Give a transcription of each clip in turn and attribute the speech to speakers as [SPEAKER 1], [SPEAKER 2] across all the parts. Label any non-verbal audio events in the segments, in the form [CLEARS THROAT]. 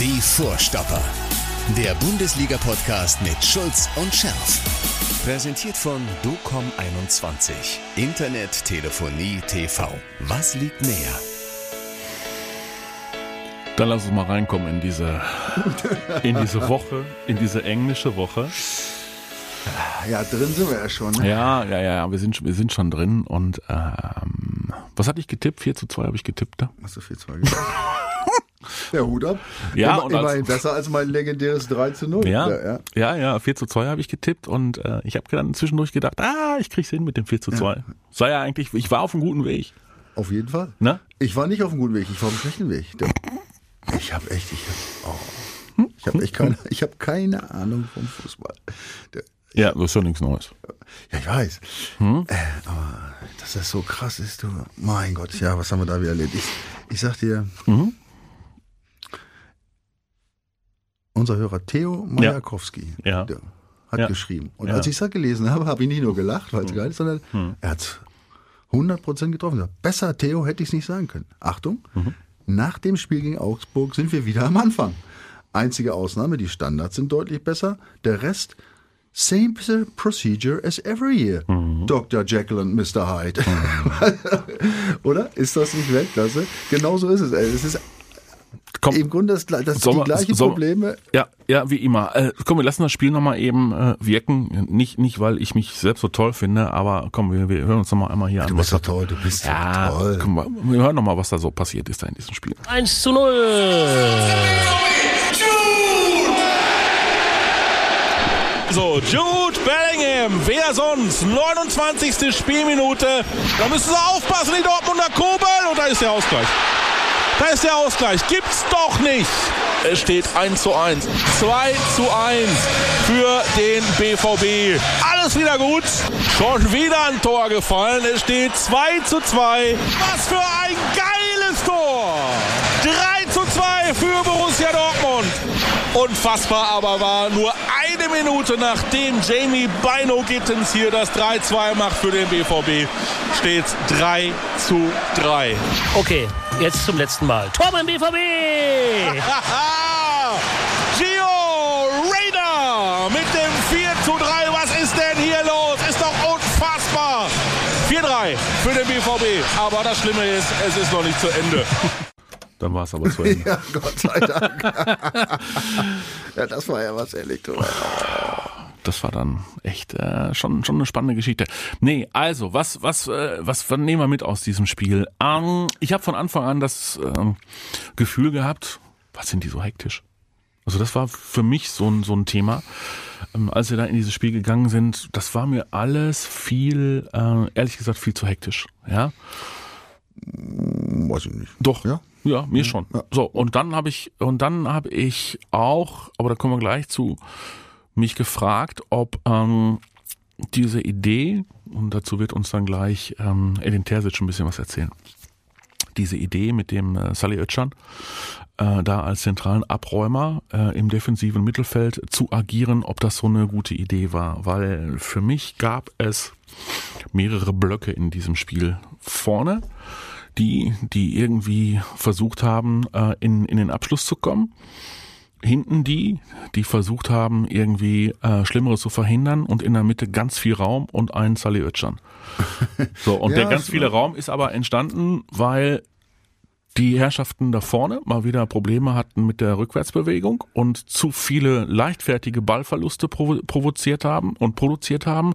[SPEAKER 1] Die Vorstopper. Der Bundesliga-Podcast mit Schulz und Scherf. Präsentiert von DOCOM21. Internet, Telefonie, TV. Was liegt näher?
[SPEAKER 2] Dann lass uns mal reinkommen in diese, in diese Woche, in diese englische Woche.
[SPEAKER 3] Ja, drin sind wir ja schon. Ne?
[SPEAKER 2] Ja, ja, ja, wir sind, wir sind schon drin und ähm, was hatte ich getippt? 4 zu 2 habe ich getippt, da?
[SPEAKER 3] Hast du 4 zu 2 getippt? [LAUGHS] Der Hut ab.
[SPEAKER 2] Ja,
[SPEAKER 3] Immer,
[SPEAKER 2] und
[SPEAKER 3] immerhin besser als mein legendäres 3 zu 0.
[SPEAKER 2] Ja,
[SPEAKER 3] ja.
[SPEAKER 2] ja, ja, 4 zu 2 habe ich getippt und äh, ich habe dann zwischendurch gedacht, ah, ich krieg's hin mit dem 4 zu 2. Sei ja eigentlich, ich war auf einem guten Weg.
[SPEAKER 3] Auf jeden Fall.
[SPEAKER 2] Ne?
[SPEAKER 3] Ich war nicht auf einem guten Weg, ich war auf einem schlechten Weg. Ich habe echt, ich habe oh, ich hab echt keine, ich habe keine Ahnung vom Fußball. Der,
[SPEAKER 2] Ja, das ist ja nichts Neues.
[SPEAKER 3] ja, ich weiß.
[SPEAKER 2] Hm?
[SPEAKER 3] Äh, aber dass das so krass ist, du. Mein Gott, ja, was haben wir da wieder erlebt? Ich, ich sag dir,
[SPEAKER 2] Mhm.
[SPEAKER 3] Unser Hörer Theo Majakowski
[SPEAKER 2] Ja.
[SPEAKER 3] der hat
[SPEAKER 2] Ja.
[SPEAKER 3] geschrieben. Und
[SPEAKER 2] Ja.
[SPEAKER 3] als ich das gelesen habe, habe ich nicht nur gelacht, weil es geil ist, sondern er hat 100% getroffen. Er Besser, Theo, hätte ich es nicht sagen können. Achtung, nach dem Spiel gegen Augsburg sind wir wieder am Anfang. Einzige Ausnahme, die Standards sind deutlich besser. Der Rest, same procedure as every year. Dr. Jekyll und Mr. Hyde. [LAUGHS] Oder? Ist das nicht Weltklasse? Genauso ist es. Es ist
[SPEAKER 2] Komm,
[SPEAKER 3] im Grunde das, das
[SPEAKER 2] Sollen
[SPEAKER 3] die
[SPEAKER 2] wir-
[SPEAKER 3] gleichen Probleme.
[SPEAKER 2] Ja, ja, wie immer. Äh, komm, wir lassen das Spiel nochmal eben äh, wirken. Nicht, nicht, weil ich mich selbst so toll finde, aber komm, wir, wir hören uns nochmal einmal hier
[SPEAKER 3] Du
[SPEAKER 2] an.
[SPEAKER 3] bist doch toll, du bist
[SPEAKER 2] ja,
[SPEAKER 3] doch toll.
[SPEAKER 2] komm, mal, wir hören nochmal, was da so passiert ist da in diesem Spiel.
[SPEAKER 4] 1 zu 0.
[SPEAKER 5] So, Jude Bellingham, wer sonst? 29. Spielminute. Da müssen sie aufpassen, die Dortmunder Kobel. Und da ist der Ausgleich. Da ist der Ausgleich. Gibt's doch nicht. Es steht 1 zu 1. 2 zu 1 für den BVB. Alles wieder gut. Schon wieder ein Tor gefallen. Es steht 2 zu 2. Was für ein geiles Tor. 3 zu 2 für Borussia Dortmund. Unfassbar aber war nur eine Minute nachdem Jamie Bino Gittens hier das 3-2 macht für den BVB, steht 3 zu 3.
[SPEAKER 4] Okay, jetzt zum letzten Mal. Tor beim BVB.
[SPEAKER 5] Haha! Gio Reyna mit dem 4 zu 3. Was ist denn hier los? Ist doch unfassbar. 4-3 für den BVB. Aber das Schlimme ist, es ist noch nicht zu Ende.
[SPEAKER 2] Dann war es aber zu Ende. [LAUGHS]
[SPEAKER 3] Ja, Gott sei Dank. [LAUGHS] ja, das war ja was, ehrlich. Du.
[SPEAKER 2] Das war dann echt äh, schon schon eine spannende Geschichte. Nee, also was was äh, was nehmen wir mit aus diesem Spiel? Ähm, ich habe von Anfang an das ähm, Gefühl gehabt, was sind die so hektisch? Also das war für mich so ein so ein Thema, ähm, als wir da in dieses Spiel gegangen sind. Das war mir alles viel, äh, ehrlich gesagt, viel zu hektisch. Ja,
[SPEAKER 3] Weiß ich nicht.
[SPEAKER 2] doch.
[SPEAKER 3] Ja?
[SPEAKER 2] Ja, mir schon. So, und dann habe ich, und dann habe ich auch, aber da kommen wir gleich zu, mich gefragt, ob ähm, diese Idee, und dazu wird uns dann gleich ähm, Edin Terzic ein bisschen was erzählen, diese Idee mit dem äh, Salih Özcan, äh, da als zentralen Abräumer äh, im defensiven Mittelfeld zu agieren, ob das so eine gute Idee war. Weil für mich gab es mehrere Blöcke in diesem Spiel. Vorne, die, die irgendwie versucht haben, äh, in, in den Abschluss zu kommen. Hinten die, die versucht haben, irgendwie äh, Schlimmeres zu verhindern und in der Mitte ganz viel Raum und einen Salih Özcan. [LAUGHS] So, und
[SPEAKER 3] Ja,
[SPEAKER 2] der ganz viele Raum ist aber entstanden, weil die Herrschaften da vorne mal wieder Probleme hatten mit der Rückwärtsbewegung und zu viele leichtfertige Ballverluste provo provoziert haben und produziert haben.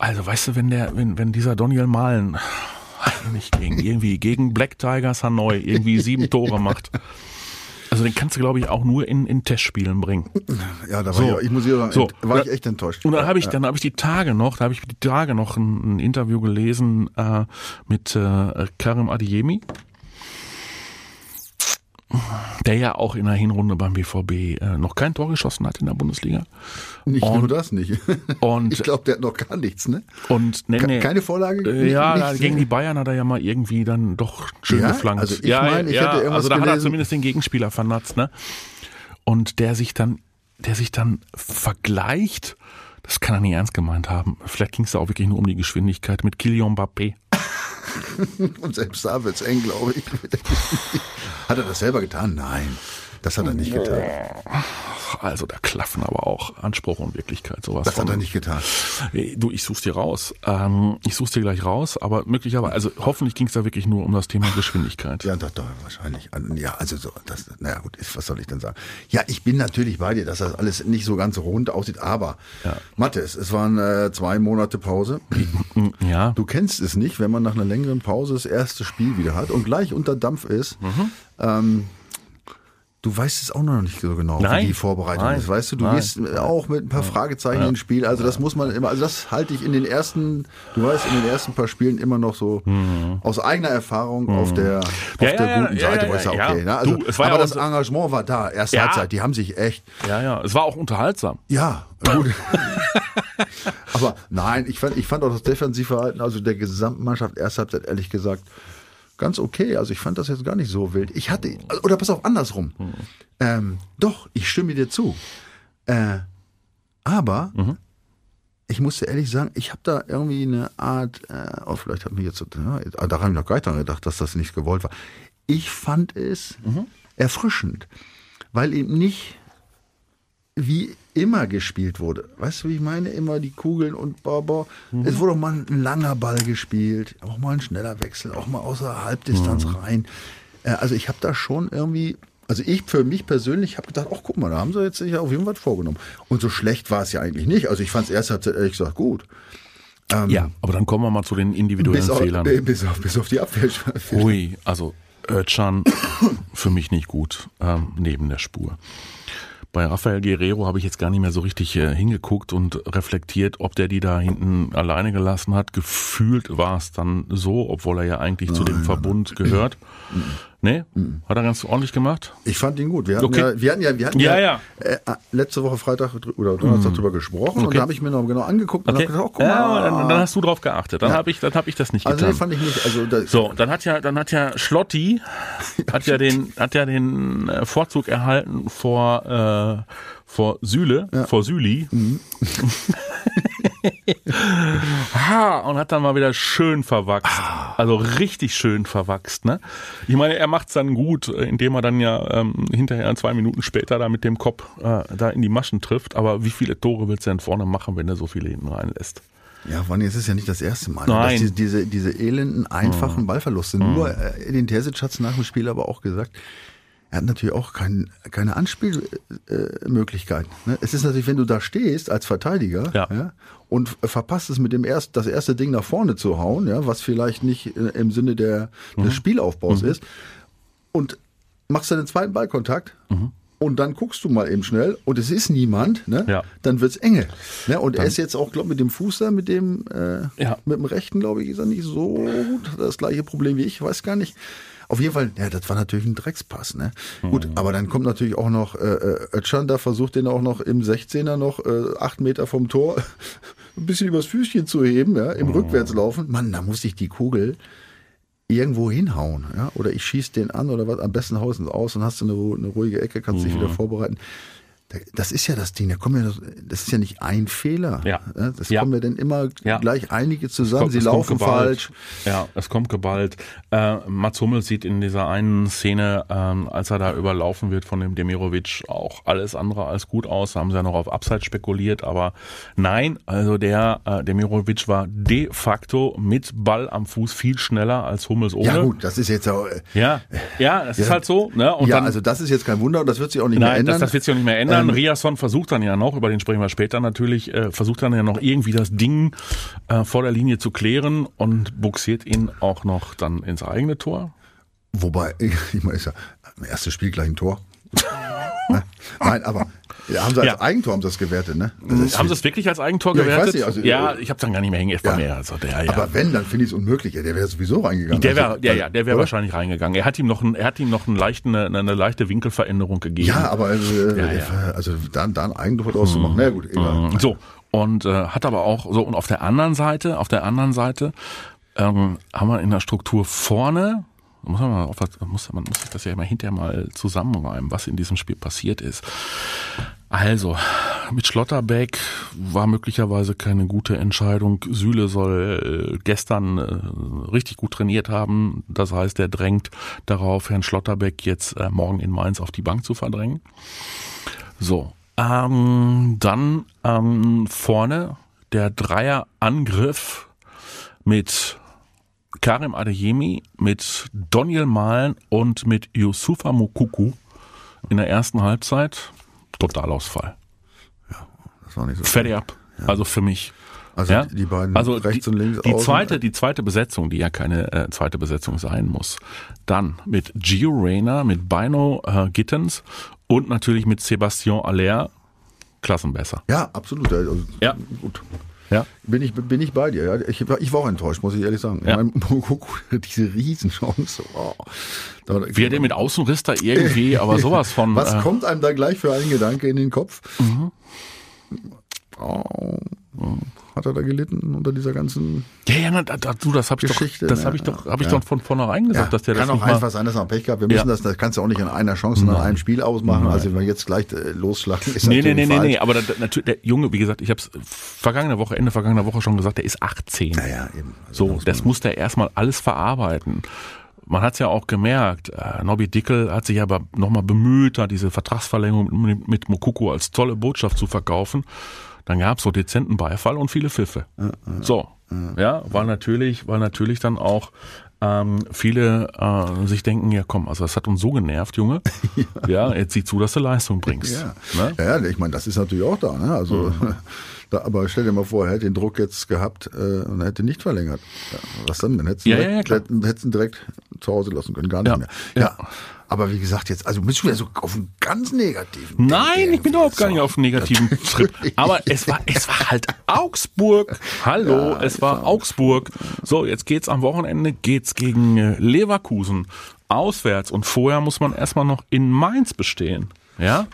[SPEAKER 2] Also weißt du, wenn der, wenn, wenn dieser Daniel Malen [SIGHS] nicht gegen irgendwie gegen Black Tigers Hanoi irgendwie sieben Tore macht. Also den kannst du, glaube ich, auch nur in, in Testspielen bringen.
[SPEAKER 3] Ja, da war
[SPEAKER 2] So.
[SPEAKER 3] ich, ich muss hier sagen,
[SPEAKER 2] So.
[SPEAKER 3] war ich echt enttäuscht.
[SPEAKER 2] Und dann habe ich, dann habe ich die Tage noch, da habe ich die Tage noch ein, ein Interview gelesen äh, mit äh, Karim Adiemi, der ja auch in der Hinrunde beim BVB äh, noch kein Tor geschossen hat in der Bundesliga.
[SPEAKER 3] Nicht
[SPEAKER 2] und-
[SPEAKER 3] nur das nicht. [LAUGHS]
[SPEAKER 2] Und
[SPEAKER 3] ich glaube, der hat noch gar nichts, ne?
[SPEAKER 2] und nee, nee.
[SPEAKER 3] Keine Vorlage?
[SPEAKER 2] Äh,
[SPEAKER 3] Nicht-
[SPEAKER 2] ja,
[SPEAKER 3] nichts,
[SPEAKER 2] gegen die Bayern hat er ja mal irgendwie dann doch schön
[SPEAKER 3] Ja?
[SPEAKER 2] geflankt.
[SPEAKER 3] Also ich
[SPEAKER 2] ja,
[SPEAKER 3] meine, ich
[SPEAKER 2] ja,
[SPEAKER 3] hätte irgendwas
[SPEAKER 2] also da hat er
[SPEAKER 3] gelesen-
[SPEAKER 2] zumindest den Gegenspieler vernatzt, ne? Und der sich dann, der sich dann vergleicht, das kann er nicht ernst gemeint haben. Vielleicht ging es da auch wirklich nur um die Geschwindigkeit mit Kylian Mbappé.
[SPEAKER 3] Und selbst da wird's eng, glaube ich. Hat er das selber getan? Nein, das hat er nicht getan.
[SPEAKER 2] Also da klaffen aber auch Anspruch und Wirklichkeit sowas.
[SPEAKER 3] Das hat
[SPEAKER 2] von.
[SPEAKER 3] er nicht getan.
[SPEAKER 2] Äh, Du, ich such's dir raus. Ähm, ich such's dir gleich raus, aber möglicherweise, also hoffentlich ging's da wirklich nur um das Thema Geschwindigkeit.
[SPEAKER 3] Ja, doch, doch, wahrscheinlich. Ja, also so, das, naja, gut, was soll ich denn sagen? Ja, ich bin natürlich bei dir, dass das alles nicht so ganz rund aussieht, aber
[SPEAKER 2] Ja.
[SPEAKER 3] Mathis, es waren äh, zwei Monate Pause.
[SPEAKER 2] Ja.
[SPEAKER 3] Du kennst es nicht, wenn man nach einer längeren Pause das erste Spiel wieder hat und gleich unter Dampf ist.
[SPEAKER 2] Mhm.
[SPEAKER 3] Ähm, du weißt es auch noch nicht so genau,
[SPEAKER 2] Nein.
[SPEAKER 3] wie die Vorbereitung
[SPEAKER 2] Nein.
[SPEAKER 3] ist. Weißt du, du
[SPEAKER 2] Nein.
[SPEAKER 3] gehst auch mit ein paar Fragezeichen ins Spiel. Also das muss man immer, also das halte ich in den ersten, du weißt, in den ersten paar Spielen immer noch so aus eigener Erfahrung auf der, auf
[SPEAKER 2] Mhm. Ja,
[SPEAKER 3] der
[SPEAKER 2] ja, ja,
[SPEAKER 3] guten
[SPEAKER 2] ja,
[SPEAKER 3] Seite,
[SPEAKER 2] ja,
[SPEAKER 3] sage,
[SPEAKER 2] ja.
[SPEAKER 3] okay. Ne? Also,
[SPEAKER 2] Du, ja
[SPEAKER 3] aber das
[SPEAKER 2] so-
[SPEAKER 3] Engagement war da, erste
[SPEAKER 2] Ja.
[SPEAKER 3] Halbzeit, die haben sich echt,
[SPEAKER 2] Ja, ja. Es war auch unterhaltsam.
[SPEAKER 3] ja, gut. [LAUGHS] Aber nein, ich fand, ich fand auch das Defensivverhalten, also der gesamten Mannschaft, erste Halbzeit, ehrlich gesagt, ganz okay. Also ich fand das jetzt gar nicht so wild. Ich hatte, oder pass auf, andersrum. Ähm, doch, ich stimme dir zu. Äh, aber ich musste ehrlich sagen, ich habe da irgendwie eine Art, äh, oh, vielleicht hat mich jetzt, ja, da habe ich noch gar nicht dran gedacht, dass das nicht gewollt war. Ich fand es erfrischend, weil eben nicht wie immer gespielt wurde. Weißt du, wie ich meine? Immer die Kugeln und boah, boah. Es wurde auch mal ein langer Ball gespielt, auch mal ein schneller Wechsel, auch mal außer Halbdistanz rein. Äh, Also ich habe da schon irgendwie, also ich für mich persönlich habe gedacht, ach guck mal, da haben sie jetzt sich auf jeden Fall was vorgenommen. Und so schlecht war es ja eigentlich nicht. Also ich fand es erst ehrlich gesagt gut.
[SPEAKER 2] ja. Aber dann kommen wir mal zu den individuellen
[SPEAKER 3] Bis auf,
[SPEAKER 2] Fehlern. [LAUGHS]
[SPEAKER 3] bis, auf, bis auf die Abwehr.
[SPEAKER 2] Ui, also Özcan für mich nicht gut ähm, neben der Spur. Bei Rafael Guerrero habe ich jetzt gar nicht mehr so richtig äh, hingeguckt und reflektiert, ob der die da hinten alleine gelassen hat. Gefühlt war es dann so, obwohl er ja eigentlich zu dem Verbund gehört. Nee? Hat er ganz ordentlich gemacht?
[SPEAKER 3] Ich fand ihn gut. Wir hatten
[SPEAKER 2] Okay.
[SPEAKER 3] ja, wir hatten ja, wir hatten
[SPEAKER 2] Ja,
[SPEAKER 3] ja,
[SPEAKER 2] ja.
[SPEAKER 3] Äh, letzte Woche Freitag oder Donnerstag drüber gesprochen und
[SPEAKER 2] Okay.
[SPEAKER 3] da habe ich mir noch genau angeguckt und
[SPEAKER 2] Okay.
[SPEAKER 3] habe gedacht, oh, guck
[SPEAKER 2] ja,
[SPEAKER 3] mal.
[SPEAKER 2] dann, dann hast du drauf geachtet. Dann
[SPEAKER 3] Ja.
[SPEAKER 2] habe ich, dann habe ich das nicht
[SPEAKER 3] also
[SPEAKER 2] getan.
[SPEAKER 3] nee, fand ich nicht. Also da,
[SPEAKER 2] So, dann hat ja, dann hat ja Schlotti [LAUGHS] hat ja den, hat ja den äh, Vorzug erhalten vor äh, vor Süle, vor Süli.
[SPEAKER 3] Mhm. [LAUGHS]
[SPEAKER 2] ha, und hat dann mal wieder schön verwachst.
[SPEAKER 3] Ah.
[SPEAKER 2] Also richtig schön verwachst, ne? Ich meine, er macht's dann gut, indem er dann ja ähm, hinterher zwei Minuten später da mit dem Kopf äh, da in die Maschen trifft. Aber wie viele Tore willst du denn vorne machen, wenn er so viele hinten reinlässt?
[SPEAKER 3] Ja, allem, es ist ja nicht das erste Mal,
[SPEAKER 2] Nein.
[SPEAKER 3] dass diese, diese, diese elenden, einfachen Ballverluste. Nur äh, Edin Terzic hat es nach dem Spiel aber auch gesagt, er hat natürlich auch kein, keine Anspielmöglichkeiten. Ne? Es ist natürlich, wenn du da stehst als Verteidiger
[SPEAKER 2] Ja.
[SPEAKER 3] und verpasst es mit dem erst, das erste Ding nach vorne zu hauen, ja, was vielleicht nicht äh, im Sinne der, des Spielaufbaus ist, und machst dann den zweiten Ballkontakt und dann guckst du mal eben schnell und es ist niemand, ne?
[SPEAKER 2] Ja.
[SPEAKER 3] dann wird's enge. Ne? Und er ist jetzt auch, glaube mit dem Fuß da, mit dem, äh,
[SPEAKER 2] Ja.
[SPEAKER 3] mit dem rechten, glaube ich, ist er nicht so gut. Das gleiche Problem wie ich, weiß gar nicht. Auf jeden Fall, ja, das war natürlich ein Dreckspass, ne? Gut, aber dann kommt natürlich auch noch äh, äh, Özcan, da versucht den auch noch im 16er noch äh, acht Meter vom Tor [LAUGHS] ein bisschen übers Füßchen zu heben, ja, im Rückwärtslaufen. Mann, da muss ich die Kugel irgendwo hinhauen, ja, oder ich schieß den an oder was, am besten haust aus und hast du eine, eine ruhige Ecke, kannst dich wieder vorbereiten. Da- Das ist ja das Ding, da kommen ja, das ist ja nicht ein Fehler.
[SPEAKER 2] Ja.
[SPEAKER 3] Das
[SPEAKER 2] Ja.
[SPEAKER 3] kommen ja dann immer
[SPEAKER 2] Ja.
[SPEAKER 3] gleich einige zusammen,
[SPEAKER 2] kommt-
[SPEAKER 3] sie laufen falsch.
[SPEAKER 2] Ja, es kommt geballt. Äh, Mats Hummels sieht in dieser einen Szene, ähm, als er da überlaufen wird von dem Demirovic, auch alles andere als gut aus. Da haben sie ja noch auf Abseits spekuliert, aber nein, also der äh, Demirovic war de facto mit Ball am Fuß viel schneller als Hummels ohne.
[SPEAKER 3] Ja gut, das ist jetzt auch, äh,
[SPEAKER 2] Ja, ja, das ist
[SPEAKER 3] Ja.
[SPEAKER 2] halt so. Ne? Und
[SPEAKER 3] ja,
[SPEAKER 2] dann,
[SPEAKER 3] also das ist jetzt kein Wunder und das wird sich auch nicht mehr
[SPEAKER 2] Nein,
[SPEAKER 3] ändern.
[SPEAKER 2] das, das wird sich auch nicht mehr ändern.
[SPEAKER 3] Ähm,
[SPEAKER 2] Riasson versucht dann ja noch, über den sprechen wir später natürlich, äh, versucht dann ja noch irgendwie das Ding äh, vor der Linie zu klären und buxiert ihn auch noch dann ins eigene Tor.
[SPEAKER 3] Wobei, [LAUGHS] ich meine, ist ja im ersten Spiel gleich ein Tor. Ne? [LAUGHS] Nein, aber ja, haben sie als
[SPEAKER 2] Ja.
[SPEAKER 3] Eigentor haben sie das gewertet, ne? Das ist-
[SPEAKER 2] Haben sie es wirklich als Eigentor
[SPEAKER 3] Ja, ich
[SPEAKER 2] gewertet?
[SPEAKER 3] weiß nicht, also,
[SPEAKER 2] ja,
[SPEAKER 3] äh,
[SPEAKER 2] ich habe dann gar nicht mehr hängen
[SPEAKER 3] Ja.
[SPEAKER 2] mehr. Also der, ja.
[SPEAKER 3] Aber wenn, dann finde ich es unmöglich. Der wäre sowieso reingegangen.
[SPEAKER 2] der wäre,
[SPEAKER 3] Also,
[SPEAKER 2] ja, ja, der wäre wahrscheinlich reingegangen. Er hat ihm noch, ein, er hat ihm noch einen leichten, eine, eine leichte Winkelveränderung gegeben.
[SPEAKER 3] Ja, aber äh,
[SPEAKER 2] Ja, ja.
[SPEAKER 3] also da, da ein Eigentor draus zu machen, na ja, gut, egal.
[SPEAKER 2] So, und äh, hat aber auch so, und auf der anderen Seite, auf der anderen Seite ähm, haben wir in der Struktur vorne, muss man, mal auf, was- muss, man muss sich das ja immer hinterher mal zusammenreimen, was in diesem Spiel passiert ist. Also, mit Schlotterbeck war möglicherweise keine gute Entscheidung. Süle soll äh, gestern äh, richtig gut trainiert haben. Das heißt, er drängt darauf, Herrn Schlotterbeck jetzt äh, morgen in Mainz auf die Bank zu verdrängen. So, ähm, dann ähm, vorne der Dreierangriff mit Karim Adeyemi, mit Daniel Malen und mit Yusufa Mukuku in der ersten Halbzeit. Totalausfall.
[SPEAKER 3] Das war nicht so
[SPEAKER 2] Fertig ab. Also für mich.
[SPEAKER 3] Also
[SPEAKER 2] Ja?
[SPEAKER 3] die- die beiden
[SPEAKER 2] also
[SPEAKER 3] rechts
[SPEAKER 2] die,
[SPEAKER 3] und links
[SPEAKER 2] Die
[SPEAKER 3] außen.
[SPEAKER 2] zweite, die zweite Besetzung, die ja keine äh, zweite Besetzung sein muss. Dann mit Gio Reyna, mit Bino äh, Gittens und natürlich mit Sebastian Aller. Klassenbesser.
[SPEAKER 3] Ja, absolut. Also,
[SPEAKER 2] Ja.
[SPEAKER 3] Gut.
[SPEAKER 2] Ja.
[SPEAKER 3] Bin ich, bin ich bei dir. Ja. Ich, war- ich war auch enttäuscht, muss ich ehrlich sagen.
[SPEAKER 2] Ja.
[SPEAKER 3] Ich meine, [LAUGHS] Mokoko, diese Riesenchance. Wow. Da-
[SPEAKER 2] Wie er den mit Außenriss da irgendwie, [LAUGHS] aber sowas von.
[SPEAKER 3] Was
[SPEAKER 2] äh,
[SPEAKER 3] kommt einem da gleich für ein Gedanke in den Kopf?
[SPEAKER 2] Mhm.
[SPEAKER 3] Oh, hat er da gelitten unter dieser ganzen
[SPEAKER 2] Ja, ja, na, da, da, du, das habe ich
[SPEAKER 3] Geschichte,
[SPEAKER 2] doch, das
[SPEAKER 3] ne?
[SPEAKER 2] habe ich doch, habe ich
[SPEAKER 3] Ja.
[SPEAKER 2] doch von vornherein gesagt, dass der
[SPEAKER 3] kann
[SPEAKER 2] das
[SPEAKER 3] auch
[SPEAKER 2] nicht
[SPEAKER 3] einfach sein, dass er Pech gehabt. Wir müssen
[SPEAKER 2] Ja.
[SPEAKER 3] das, das kannst du auch nicht in einer Chance und in
[SPEAKER 2] Nein.
[SPEAKER 3] einem Spiel ausmachen. Also wenn wir jetzt gleich äh, losschlagen, ist
[SPEAKER 2] Nee, nee,
[SPEAKER 3] natürlich
[SPEAKER 2] nee, nee,
[SPEAKER 3] falsch.
[SPEAKER 2] nee, aber da, natürlich, der Junge, wie gesagt, ich habe es vergangene Woche, Ende vergangener Woche schon gesagt, der ist 18.
[SPEAKER 3] Naja, eben. Also
[SPEAKER 2] So,
[SPEAKER 3] muss
[SPEAKER 2] das muss der erstmal alles verarbeiten. Man hat es ja auch gemerkt, äh, Nobby Dickel hat sich aber nochmal bemüht, da diese Vertragsverlängerung mit, mit Mokoko als tolle Botschaft zu verkaufen. Dann gab es so dezenten Beifall und viele Pfiffe. So, ja, weil natürlich, weil natürlich dann auch ähm, viele äh, sich denken, ja komm, also das hat uns so genervt, Junge. [LAUGHS] ja. jetzt sieh zu, dass du Leistung bringst.
[SPEAKER 3] Ja,
[SPEAKER 2] Ne?
[SPEAKER 3] ja, ja ich meine, das ist natürlich auch da. Ne? Also, [LAUGHS] da, aber stell dir mal vor, er hätte den Druck jetzt gehabt äh, und er hätte nicht verlängert. Ja, was dann? Dann hättest du
[SPEAKER 2] Ja,
[SPEAKER 3] direkt,
[SPEAKER 2] ja, ja,
[SPEAKER 3] hätten, direkt zu Hause lassen können, gar nicht
[SPEAKER 2] Ja,
[SPEAKER 3] mehr.
[SPEAKER 2] ja.
[SPEAKER 3] Ja. Aber wie gesagt, jetzt, also bist du ja so auf einen ganz negativen.
[SPEAKER 2] Nein, ich bin überhaupt gar nicht auf einem negativen Trip. Aber es war, es war halt Augsburg. Hallo, es war Augsburg. So, jetzt geht's am Wochenende, geht's gegen äh, Leverkusen auswärts und vorher muss man erstmal noch in Mainz bestehen. Ja?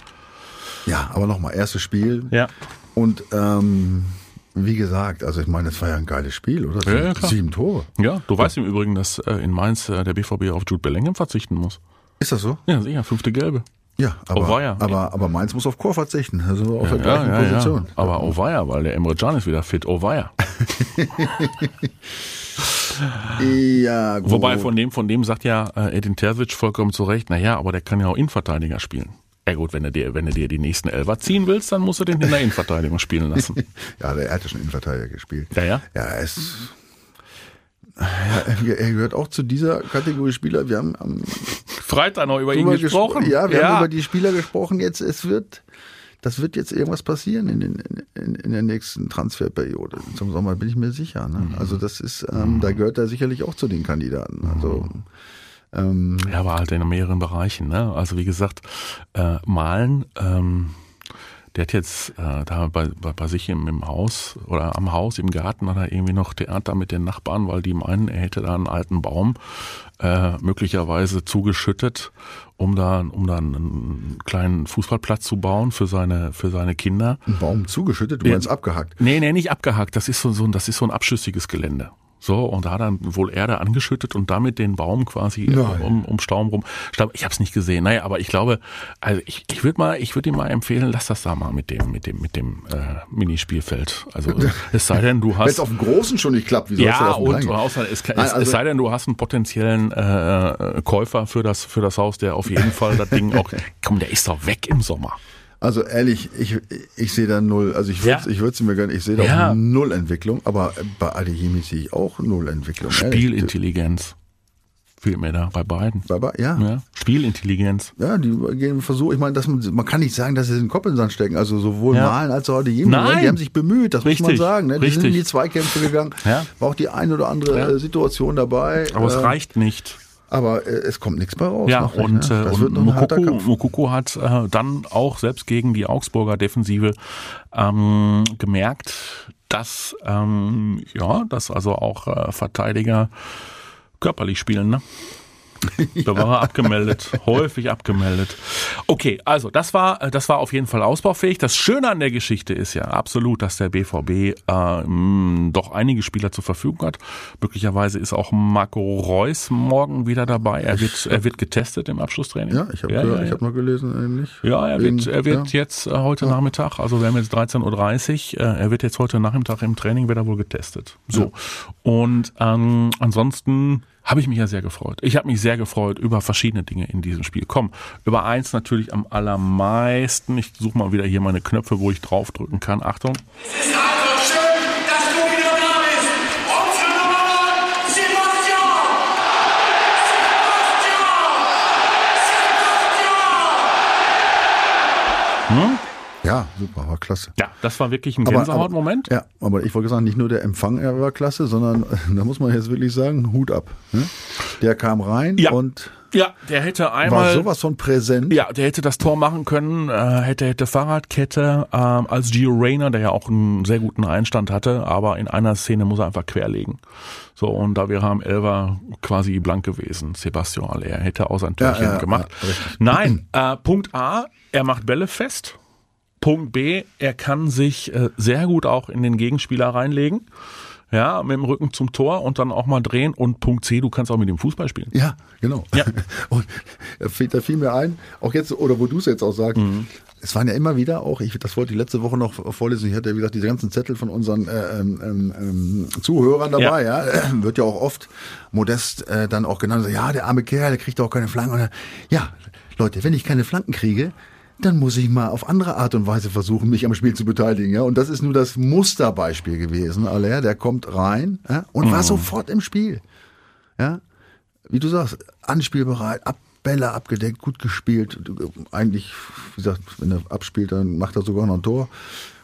[SPEAKER 3] Ja, aber nochmal, erstes Spiel.
[SPEAKER 2] Ja.
[SPEAKER 3] Und ähm, wie gesagt, also ich meine, es war ja ein geiles Spiel, oder?
[SPEAKER 2] Ja, ja, klar.
[SPEAKER 3] Sieben Tore.
[SPEAKER 2] Ja, du weißt im Übrigen, dass äh, in Mainz äh, der BVB auf Jude Bellingham verzichten muss.
[SPEAKER 3] Ist das so?
[SPEAKER 2] Ja, sicher, fünfte Gelbe.
[SPEAKER 3] Ja, aber,
[SPEAKER 2] ja.
[SPEAKER 3] aber, aber Mainz muss auf Chor verzichten. Also auf der
[SPEAKER 2] Ja,
[SPEAKER 3] gleichen
[SPEAKER 2] ja,
[SPEAKER 3] Position.
[SPEAKER 2] ja. Aber oh weia, weil der Emre Can ist wieder fit. Oh weia. [LAUGHS]
[SPEAKER 3] Ja, gut.
[SPEAKER 2] Wobei von dem, von dem sagt ja äh, Edin Terzic vollkommen zu Recht, naja, aber der kann ja auch Innenverteidiger spielen. Ja gut, wenn du dir, wenn du dir die nächsten Elfer ziehen willst, dann musst du den in der Innenverteidigung spielen lassen. [LAUGHS]
[SPEAKER 3] Ja, der hat ja schon Innenverteidiger gespielt.
[SPEAKER 2] Ja, ja.
[SPEAKER 3] Ja, er ist. Ja, er er gehört auch zu dieser Kategorie Spieler. Wir haben am
[SPEAKER 2] Freitag noch über ihn gesprochen.
[SPEAKER 3] gespro- Ja, wir haben über die Spieler gesprochen. Jetzt, es wird, das wird jetzt irgendwas passieren in, den, in, in der nächsten Transferperiode. Zum Sommer bin ich mir sicher. Ne? Also das ist, ähm, da gehört er sicherlich auch zu den Kandidaten. Also ähm,
[SPEAKER 2] Ja, aber halt in mehreren Bereichen. Ne? Also wie gesagt, äh, Malen, ähm, der hat jetzt äh, da bei, bei, bei sich im, im Haus oder am Haus, im Garten, hat er irgendwie noch Theater mit den Nachbarn, weil die meinen, er hätte da einen alten Baum äh, möglicherweise zugeschüttet, um da, um da einen kleinen Fußballplatz zu bauen für seine, für seine Kinder.
[SPEAKER 3] ein Baum zugeschüttet, du meinst abgehackt.
[SPEAKER 2] Nee, nee, nicht abgehakt. Das ist so, so, ein- das ist so ein abschüssiges Gelände. So, und da hat er wohl Erde angeschüttet und damit den Baum quasi äh,
[SPEAKER 3] Nein.
[SPEAKER 2] um, um Staum rum. Ich habe es nicht gesehen. Naja, aber ich glaube, also ich, ich würde mal, ich würde ihm mal empfehlen, lass das da mal mit dem, mit dem, mit dem äh, Minispielfeld. Also [LAUGHS] es sei denn, du
[SPEAKER 3] Wenn es
[SPEAKER 2] hast
[SPEAKER 3] auf dem Großen schon nicht klappt, wie soll
[SPEAKER 2] ja, und
[SPEAKER 3] Kleinen?
[SPEAKER 2] außer es, es,
[SPEAKER 3] also-
[SPEAKER 2] es sei denn, du hast einen potenziellen äh, äh, Käufer für das für das Haus, der auf jeden Fall das Ding auch. [LAUGHS] Komm, der ist doch weg im Sommer.
[SPEAKER 3] Also ehrlich, ich, ich sehe da null, also ich würde
[SPEAKER 2] Ja.
[SPEAKER 3] ich würde mir gerne, ich sehe da
[SPEAKER 2] Ja.
[SPEAKER 3] auch null Entwicklung, aber bei Adeyemi sehe ich auch null Entwicklung.
[SPEAKER 2] Spielintelligenz fehlt mir da bei beiden.
[SPEAKER 3] Aber ja,
[SPEAKER 2] Ja, Spielintelligenz.
[SPEAKER 3] ja, die gehen Versuch, ich meine, dass man, man kann nicht sagen, dass sie den Kopf in den Sand stecken, also sowohl
[SPEAKER 2] Ja.
[SPEAKER 3] Malen als auch Adeyemi, ne?
[SPEAKER 2] Nein.
[SPEAKER 3] die haben sich bemüht, das muss man
[SPEAKER 2] Richtig,
[SPEAKER 3] sagen, ne? die sind in
[SPEAKER 2] richtig.
[SPEAKER 3] die Zweikämpfe gegangen,
[SPEAKER 2] Ja.
[SPEAKER 3] war auch die ein oder andere Situation dabei.
[SPEAKER 2] Aber es
[SPEAKER 3] äh,
[SPEAKER 2] reicht nicht.
[SPEAKER 3] Aber äh, es kommt nichts mehr raus.
[SPEAKER 2] Ja, und,
[SPEAKER 3] ne?
[SPEAKER 2] äh, und Mokoko. Mokoko hat äh, dann auch selbst gegen die Augsburger Defensive ähm, gemerkt, dass ähm, ja, dass also auch äh, Verteidiger körperlich spielen. Ne? [LAUGHS] Da war er abgemeldet, häufig abgemeldet. Okay, also das war äh, das war auf jeden Fall ausbaufähig. Das Schöne an der Geschichte ist ja absolut, dass der BVB äh, mh, doch einige Spieler zur Verfügung hat. Möglicherweise ist auch Marco Reus morgen wieder dabei. Er wird er wird getestet im Abschlusstraining.
[SPEAKER 3] Ja, ich habe
[SPEAKER 2] ja,
[SPEAKER 3] ja,
[SPEAKER 2] ja,
[SPEAKER 3] ich hab mal gelesen, eigentlich.
[SPEAKER 2] Ja, er wird, er wird
[SPEAKER 3] ja.
[SPEAKER 2] jetzt äh, heute Nachmittag, also wir haben jetzt 13.30 Uhr, äh, er wird jetzt heute Nachmittag im Training, wird er wohl getestet. So. Und ähm, ansonsten habe ich mich ja sehr gefreut. Ich habe mich sehr gefreut über verschiedene Dinge in diesem Spiel. Komm, über eins natürlich am allermeisten. Ich suche mal wieder hier meine Knöpfe, wo ich draufdrücken kann. Achtung.
[SPEAKER 3] Ja, super, war klasse.
[SPEAKER 2] Ja, das war wirklich ein Gänsehautmoment.
[SPEAKER 3] Ja, aber ich wollte sagen, nicht nur der Empfang er war klasse, sondern [LAUGHS] da muss man jetzt wirklich sagen, Hut ab. Ne? Der kam rein
[SPEAKER 2] Ja.
[SPEAKER 3] und
[SPEAKER 2] Ja, der hätte
[SPEAKER 3] war
[SPEAKER 2] einmal.
[SPEAKER 3] sowas von präsent.
[SPEAKER 2] Ja, der hätte das Tor machen können, äh, hätte hätte Fahrradkette ähm, als Gio Reyna, der ja auch einen sehr guten Einstand hatte, aber in einer Szene muss er einfach querlegen. So und da wäre am Elfer quasi blank gewesen, Sebastian Aller. Er hätte auch sein Törchen
[SPEAKER 3] Ja, ja,
[SPEAKER 2] gemacht.
[SPEAKER 3] ja.
[SPEAKER 2] Nein, äh, Punkt A, er macht Bälle fest. Punkt B, er kann sich äh, sehr gut auch in den Gegenspieler reinlegen. Ja, mit dem Rücken zum Tor und dann auch mal drehen. Und Punkt C, du kannst auch mit dem Fußball spielen.
[SPEAKER 3] Ja, genau.
[SPEAKER 2] Ja. [LAUGHS]
[SPEAKER 3] Und da fiel, mir ein, auch jetzt, oder wo du es jetzt auch sagst,
[SPEAKER 2] Mhm.
[SPEAKER 3] es waren ja immer wieder auch, ich, das wollte ich letzte Woche noch vorlesen, ich hatte ja, wie gesagt, diese ganzen Zettel von unseren äh, ähm, ähm, Zuhörern dabei, ja. [CLEARS THROAT] wird ja auch oft modest äh, dann auch genannt, so, ja, der arme Kerl, der kriegt auch keine Flanken. Ja, Leute, wenn ich keine Flanken kriege, dann muss ich mal auf andere Art und Weise versuchen, mich am Spiel zu beteiligen. Ja? Und das ist nur das Musterbeispiel gewesen. Aller, der kommt rein ja? und war sofort im Spiel. Ja, wie du sagst, anspielbereit, ab, Bälle abgedeckt, gut gespielt. Eigentlich, wie gesagt, wenn er abspielt, dann macht er sogar noch ein Tor.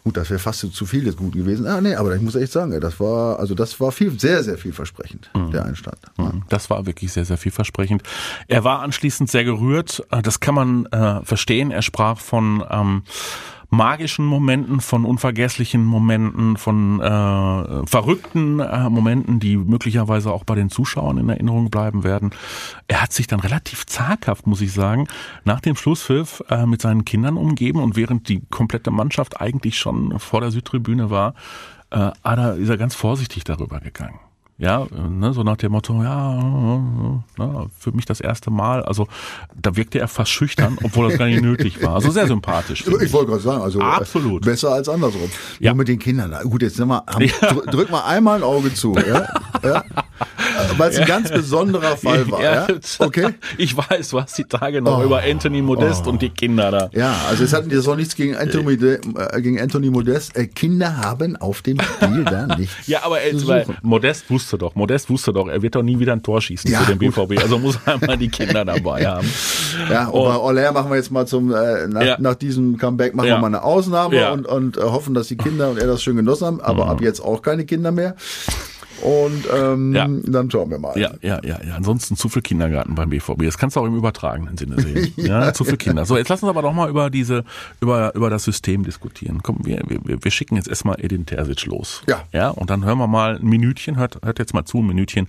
[SPEAKER 3] Gut, das wäre fast zu viel des Guten gewesen. Ah, nee, aber ich muss echt sagen, das war, also das war viel, sehr, sehr vielversprechend, der Einstand. Ja.
[SPEAKER 2] Das war wirklich sehr, sehr vielversprechend. Er war anschließend sehr gerührt. Das kann man äh, verstehen. Er sprach von ähm, magischen Momenten, von unvergesslichen Momenten, von äh, verrückten äh, Momenten, die möglicherweise auch bei den Zuschauern in Erinnerung bleiben werden. Er hat sich dann relativ zaghaft, muss ich sagen, nach dem Schlusspfiff äh, mit seinen Kindern umgeben und während die komplette Mannschaft eigentlich schon vor der Südtribüne war, äh, hat ist er ganz vorsichtig darüber gegangen. Ja, ne, so nach dem Motto, ja, ne, für mich das erste Mal. Also da wirkte er fast schüchtern, obwohl das gar nicht nötig war. Also sehr sympathisch. finde
[SPEAKER 3] Ich wollte gerade sagen, also äh,
[SPEAKER 2] Absolut.
[SPEAKER 3] besser als andersrum.
[SPEAKER 2] Ja.
[SPEAKER 3] Nur mit den Kindern. Na Gut, jetzt sag mal, haben, drück, drück mal einmal ein Auge zu, ja? [LAUGHS] ja? Weil es ein ganz besonderer [LAUGHS] Fall war, ja? Okay?
[SPEAKER 2] Ich weiß, du hast die Tage noch
[SPEAKER 3] Oh.
[SPEAKER 2] über Anthony Modest und die Kinder da.
[SPEAKER 3] Ja, also es hat das auch nichts gegen Anthony, äh, gegen Anthony Modest. Äh, Kinder haben auf dem Spiel da [LAUGHS] nichts
[SPEAKER 2] Ja, aber jetzt, weil. Modest wusste doch, Modest wusste doch, er wird doch nie wieder ein Tor schießen
[SPEAKER 3] Ja,
[SPEAKER 2] für den
[SPEAKER 3] gut.
[SPEAKER 2] BVB. Also muss er einmal die Kinder [LAUGHS] dabei haben.
[SPEAKER 3] Ja, und bei Aller machen wir jetzt mal zum äh, nach,
[SPEAKER 2] Ja.
[SPEAKER 3] nach diesem Comeback machen
[SPEAKER 2] Ja.
[SPEAKER 3] wir mal eine Ausnahme und, und äh, hoffen, dass die Kinder und er das schön genossen haben, aber ab jetzt auch keine Kinder mehr. Und ähm,
[SPEAKER 2] Ja.
[SPEAKER 3] dann schauen wir mal.
[SPEAKER 2] Ja, ja, ja, ja. Ansonsten zu viel Kindergarten beim BVB. Das kannst du auch im übertragenen Sinne sehen. [LAUGHS] ja. zu viel Kinder. So, jetzt lass uns aber doch mal über diese, über, über das System diskutieren. Komm, wir, wir, wir schicken jetzt erstmal Edin Terzic los.
[SPEAKER 3] Ja.
[SPEAKER 2] Ja, und dann hören wir mal ein Minütchen, hört, hört jetzt mal zu, ein Minütchen,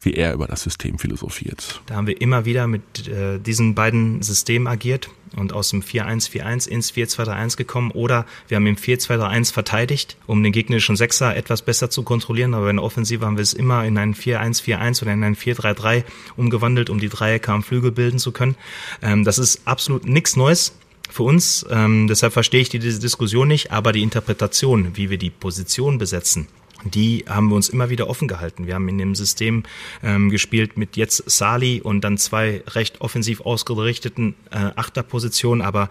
[SPEAKER 2] wie er über das System philosophiert.
[SPEAKER 6] Da haben wir immer wieder mit äh, diesen beiden Systemen agiert und aus dem 4-1-4-1 ins 4-2-3-1 gekommen. Oder wir haben im 4-2-3-1 verteidigt, um den gegnerischen Sechser etwas besser zu kontrollieren, aber in der Offensive haben wir es immer in einen 4-1-4-1 oder in einen 4-3-3 umgewandelt, um die Dreiecke am Flügel bilden zu können. Ähm, das ist absolut nichts Neues für uns, ähm, deshalb verstehe ich die, diese Diskussion nicht, aber die Interpretation, wie wir die Position besetzen, die haben wir uns immer wieder offen gehalten. Wir haben in dem System ähm, gespielt mit jetzt Sali und dann zwei recht offensiv ausgerichteten äh, Achterpositionen, aber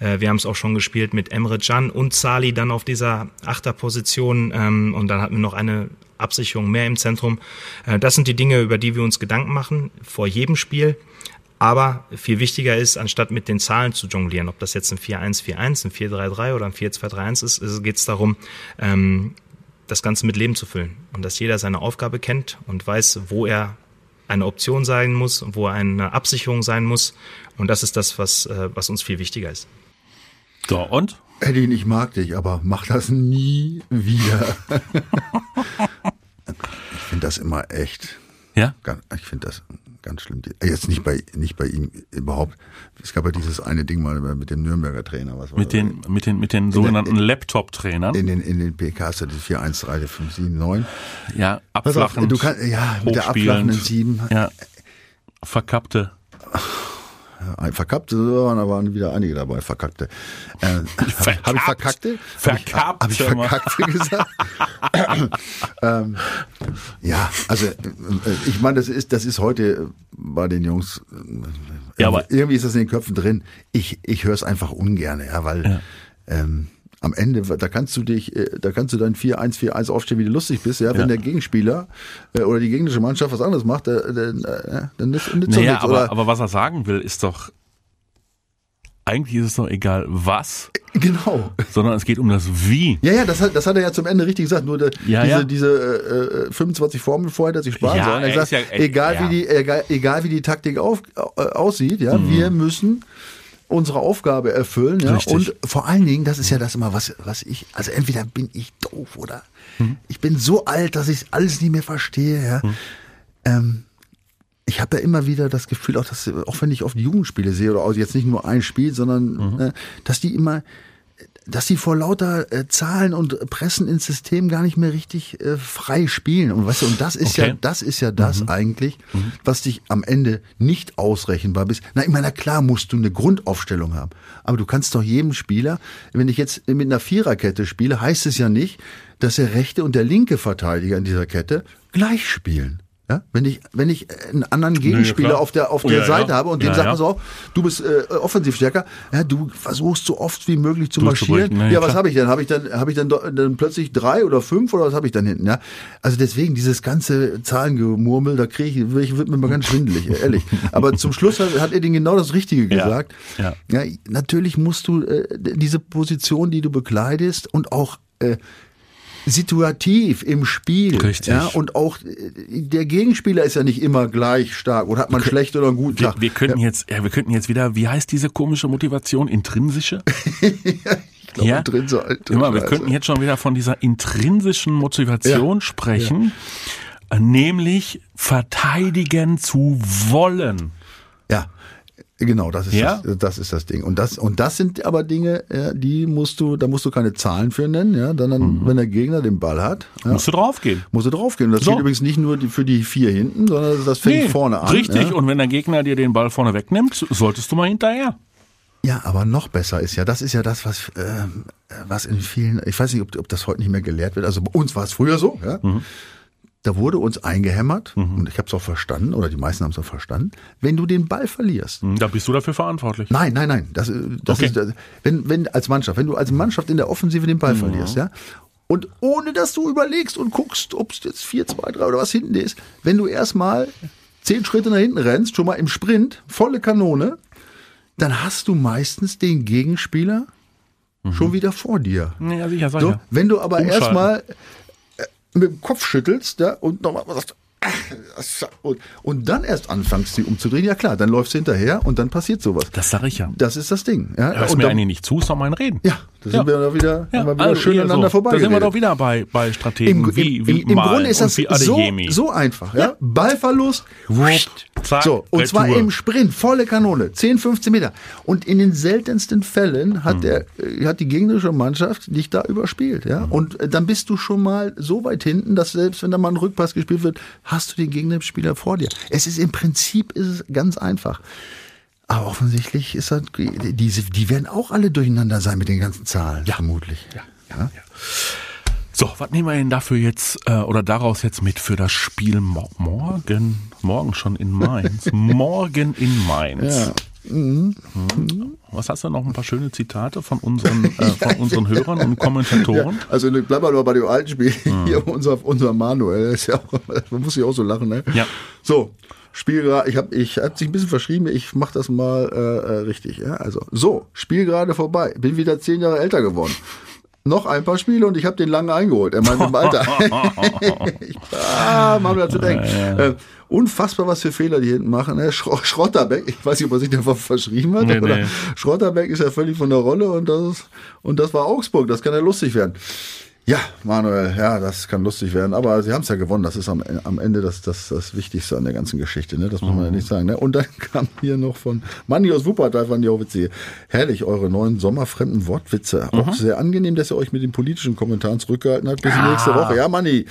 [SPEAKER 6] äh, wir haben es auch schon gespielt mit Emre Can und Sali dann auf dieser Achterposition ähm, und dann hatten wir noch eine Absicherung mehr im Zentrum. Äh, das sind die Dinge, über die wir uns Gedanken machen vor jedem Spiel. Aber viel wichtiger ist, anstatt mit den Zahlen zu jonglieren, ob das jetzt ein 4-1-4-1, ein 4-3-3 oder ein 4-2-3-1 ist, geht es darum, ähm, das Ganze mit Leben zu füllen und dass jeder seine Aufgabe kennt und weiß, wo er eine Option sein muss, wo er eine Absicherung sein muss. Und das ist das, was, äh, was uns viel wichtiger ist.
[SPEAKER 2] So, und?
[SPEAKER 3] Eddie, ich mag dich, aber mach das nie wieder. [LAUGHS] ich finde das immer echt.
[SPEAKER 2] Ja?
[SPEAKER 3] Ich finde das ganz schlimm. Äh, Jetzt nicht bei, nicht bei ihm überhaupt. Es gab ja dieses eine Ding mal mit dem Nürnberger Trainer. Was war
[SPEAKER 2] Mit
[SPEAKER 3] das?
[SPEAKER 2] den, mit den, mit den sogenannten Laptop-Trainern.
[SPEAKER 3] in den, in den PKs, die 4, 1, 3, 5, 7, 9.
[SPEAKER 2] Ja,
[SPEAKER 3] Pass auf,
[SPEAKER 2] abflachend.
[SPEAKER 3] du kannst, ja, mit der abflachenden 7.
[SPEAKER 2] Ja. Verkappte.
[SPEAKER 3] Verkappte da waren wieder einige dabei, verkackte. Äh, Habe ich
[SPEAKER 2] Verkappt.
[SPEAKER 3] verkackte?
[SPEAKER 2] Verkappt,
[SPEAKER 3] Habe ich,
[SPEAKER 2] hör mal.
[SPEAKER 3] verkackte gesagt? [LAUGHS] ähm, ja, also äh, ich meine, das ist, das ist heute bei den Jungs, äh,
[SPEAKER 2] Ja, aber-
[SPEAKER 3] irgendwie ist das in den Köpfen drin. Ich, ich höre es einfach ungern, ja, weil ähm, am Ende, da kannst du dich, äh, da kannst du dann 4-1-4-1 aufstehen, wie du lustig bist, ja. Wenn
[SPEAKER 2] Ja.
[SPEAKER 3] der Gegenspieler äh, oder die gegnerische Mannschaft was anderes macht, äh, dann, dann nützt doch
[SPEAKER 2] Naja, aber,
[SPEAKER 3] Oder,
[SPEAKER 2] aber was er sagen will, ist doch, eigentlich ist es doch egal was,
[SPEAKER 3] genau.
[SPEAKER 2] sondern es geht um das Wie.
[SPEAKER 3] Ja, ja, das hat, das hat er ja zum Ende richtig gesagt. Nur der,
[SPEAKER 2] Ja,
[SPEAKER 3] diese,
[SPEAKER 2] ja.
[SPEAKER 3] diese äh, äh, 25 Formeln vorher, dass sie sparen
[SPEAKER 2] Ja,
[SPEAKER 3] sollen. Er
[SPEAKER 2] er
[SPEAKER 3] sagt,
[SPEAKER 2] ist ja-
[SPEAKER 3] egal. Wie die, egal, egal wie die Taktik auf, äh, aussieht, ja,
[SPEAKER 2] Mhm.
[SPEAKER 3] wir müssen unsere Aufgabe erfüllen. Ja,
[SPEAKER 2] Richtig.
[SPEAKER 3] und vor allen Dingen, das ist ja das immer, was, was ich, also entweder bin ich doof oder
[SPEAKER 2] Mhm.
[SPEAKER 3] ich bin so alt, dass ich alles nicht mehr verstehe. Ja. Ähm, ich habe ja immer wieder das Gefühl, auch, dass, auch wenn ich oft Jugendspiele sehe oder auch jetzt nicht nur ein Spiel, sondern äh, dass die immer, dass die vor lauter äh, Zahlen und Pressen ins System gar nicht mehr richtig äh, frei spielen. Und weißt du, und das ist
[SPEAKER 2] Okay.
[SPEAKER 3] ja, das ist ja das eigentlich, was dich am Ende nicht ausrechenbar bist. Na, ich meine, na klar musst du eine Grundaufstellung haben. Aber du kannst doch jedem Spieler, wenn ich jetzt mit einer Viererkette spiele, heißt es ja nicht, dass der rechte und der linke Verteidiger in dieser Kette gleich spielen. Ja, wenn ich wenn ich einen anderen Gegenspieler
[SPEAKER 2] klar.
[SPEAKER 3] auf der auf
[SPEAKER 2] Oh,
[SPEAKER 3] der
[SPEAKER 2] ja,
[SPEAKER 3] Seite
[SPEAKER 2] ja.
[SPEAKER 3] habe und dem
[SPEAKER 2] Ja,
[SPEAKER 3] sagt
[SPEAKER 2] ja.
[SPEAKER 3] pass auf, du bist äh, offensiv stärker, ja, du versuchst so oft wie möglich zu marschieren.
[SPEAKER 2] ja,
[SPEAKER 3] Ja,
[SPEAKER 2] ja,
[SPEAKER 3] was habe ich denn? Habe ich dann habe ich dann, dann plötzlich drei oder fünf oder was habe ich dann hinten? Ja, also deswegen dieses ganze Zahlengemurmel, da kriege ich, ich wird mir mal ganz schwindelig, [LAUGHS] ehrlich. Aber zum Schluss hat, hat er den genau das Richtige
[SPEAKER 2] Ja,
[SPEAKER 3] gesagt.
[SPEAKER 2] ja.
[SPEAKER 3] ja natürlich musst du äh, diese Position, die du bekleidest und auch äh, situativ im Spiel.
[SPEAKER 2] Richtig.
[SPEAKER 3] Ja, und auch äh, der Gegenspieler ist ja nicht immer gleich stark oder hat man schlecht oder einen guten
[SPEAKER 2] Wir,
[SPEAKER 3] Tag.
[SPEAKER 2] wir könnten jetzt, ja, wir könnten jetzt wieder, wie heißt diese komische Motivation? Intrinsische?
[SPEAKER 3] glaube, [LAUGHS]
[SPEAKER 2] Ja.
[SPEAKER 3] drin so alt.
[SPEAKER 2] Immer, wir könnten jetzt schon wieder von dieser intrinsischen Motivation
[SPEAKER 3] Ja.
[SPEAKER 2] sprechen, äh, nämlich verteidigen zu wollen.
[SPEAKER 3] Ja, genau, das ist,
[SPEAKER 2] Ja?
[SPEAKER 3] das, das ist das Ding. Und das, und das sind aber Dinge, ja, die musst du, da musst du keine Zahlen für nennen, ja, sondern wenn der Gegner den Ball hat, ja,
[SPEAKER 2] Musst du draufgehen.
[SPEAKER 3] musst du draufgehen. Und das
[SPEAKER 2] So.
[SPEAKER 3] gilt übrigens nicht nur die, für die vier hinten, sondern das fängt
[SPEAKER 2] Nee,
[SPEAKER 3] vorne an.
[SPEAKER 2] Richtig,
[SPEAKER 3] Ja.
[SPEAKER 2] und wenn der Gegner dir den Ball vorne wegnimmt, solltest du mal hinterher.
[SPEAKER 3] Ja, aber noch besser ist ja, das ist ja das, was, ähm, was in vielen, ich weiß nicht, ob, ob das heute nicht mehr gelehrt wird. Also bei uns war es früher so, ja.
[SPEAKER 2] Mhm.
[SPEAKER 3] Da wurde uns eingehämmert, und ich habe es auch verstanden, oder die meisten haben es auch verstanden, wenn du den Ball verlierst.
[SPEAKER 2] Hm, Da bist du dafür verantwortlich.
[SPEAKER 3] Nein, nein, nein. Das, äh, das
[SPEAKER 2] Okay.
[SPEAKER 3] ist, das- wenn, wenn als Mannschaft, wenn du als Mannschaft in der Offensive den Ball verlierst, ja, und ohne dass du überlegst und guckst, ob es jetzt 4, 2, 3 oder was hinten ist, wenn du erstmal zehn Schritte nach hinten rennst, schon mal im Sprint, volle Kanone, dann hast du meistens den Gegenspieler schon wieder vor dir.
[SPEAKER 2] Ja, sicher,
[SPEAKER 3] So, wenn du aber erstmal äh, mit dem Kopf schüttelst ja, und nochmal sagst, "Ah, und, und dann erst anfängst, sie umzudrehen, ja klar, dann läufst du hinterher und dann passiert sowas.
[SPEAKER 2] Das sag ich ja.
[SPEAKER 3] Das ist das Ding. Ja,
[SPEAKER 2] Hörst
[SPEAKER 3] und
[SPEAKER 2] mir
[SPEAKER 3] dann,
[SPEAKER 2] eigentlich nicht zu, ist doch mein Reden.
[SPEAKER 3] ja da sind
[SPEAKER 2] Ja.
[SPEAKER 3] wir da wieder, wir wieder
[SPEAKER 2] also
[SPEAKER 3] schön
[SPEAKER 2] hier
[SPEAKER 3] aneinander
[SPEAKER 2] so.
[SPEAKER 3] vorbei.
[SPEAKER 2] Da sind wir doch wieder bei, bei Strategen
[SPEAKER 3] Im,
[SPEAKER 2] wie,
[SPEAKER 3] im,
[SPEAKER 2] wie
[SPEAKER 3] im, Im Grunde ist das so, so einfach. Ja? Ballverlust,
[SPEAKER 2] Wupp, zack,
[SPEAKER 3] so, und zwar
[SPEAKER 2] Retour.
[SPEAKER 3] im Sprint, volle Kanone, 10, 15 Meter. Und in den seltensten Fällen
[SPEAKER 2] Mhm.
[SPEAKER 3] hat, der, äh, hat die gegnerische Mannschaft dich da überspielt. Ja?
[SPEAKER 2] Mhm.
[SPEAKER 3] Und äh, dann bist du schon mal so weit hinten, dass selbst wenn da mal ein Rückpass gespielt wird, hast du den Gegenspieler vor dir. Es ist im Prinzip ist es ganz einfach. Aber offensichtlich ist das, diese, die werden auch alle durcheinander sein mit den ganzen Zahlen, vermutlich.
[SPEAKER 2] Ja, ja, ja. So, was nehmen wir denn dafür jetzt äh, oder daraus jetzt mit für das Spiel mo morgen? Morgen schon in Mainz. [LAUGHS] morgen in Mainz. Mhm. Was hast du noch ein paar schöne Zitate von unseren, äh, von [LAUGHS] unseren Hörern und Kommentatoren?
[SPEAKER 3] Ja, also ne, bleib mal nur bei dem alten Spiel. Hier unser, unser Manuel, ist ja auch, [LAUGHS] man muss sich auch so lachen, ne?
[SPEAKER 2] Ja.
[SPEAKER 3] So, Spiel gerade, ich habe ich hab sich ein bisschen verschrieben, ich mach das mal äh, äh, richtig. Ja? Also, so, Spiel gerade vorbei, bin wieder zehn Jahre älter geworden. Noch ein paar Spiele und ich habe den lange eingeholt. Er meinte im [LAUGHS] Alter. [LAUGHS] ah, hat zu denken. Äh, unfassbar, was für Fehler die hinten machen. Ne? Schro Schrotterbeck, ich weiß nicht, ob er sich davon verschrieben hat.
[SPEAKER 2] Nee, nee.
[SPEAKER 3] Schrotterbeck ist ja völlig von der Rolle und das, und das war Augsburg. Das kann ja lustig werden. Ja, Manuel, ja, das kann lustig werden. Aber sie haben es ja gewonnen. Das ist am, am Ende das, das, das Wichtigste an der ganzen Geschichte. Ne? Das muss man ja nicht sagen. Ne? Und dann [LAUGHS] kam hier noch von Manni aus Wuppertal, auch witzig. Herrlich, eure neuen sommerfremden Wortwitze. Auch sehr angenehm, dass ihr euch mit den politischen Kommentaren zurückgehalten habt. Bis nächste Woche. Ja, Manni,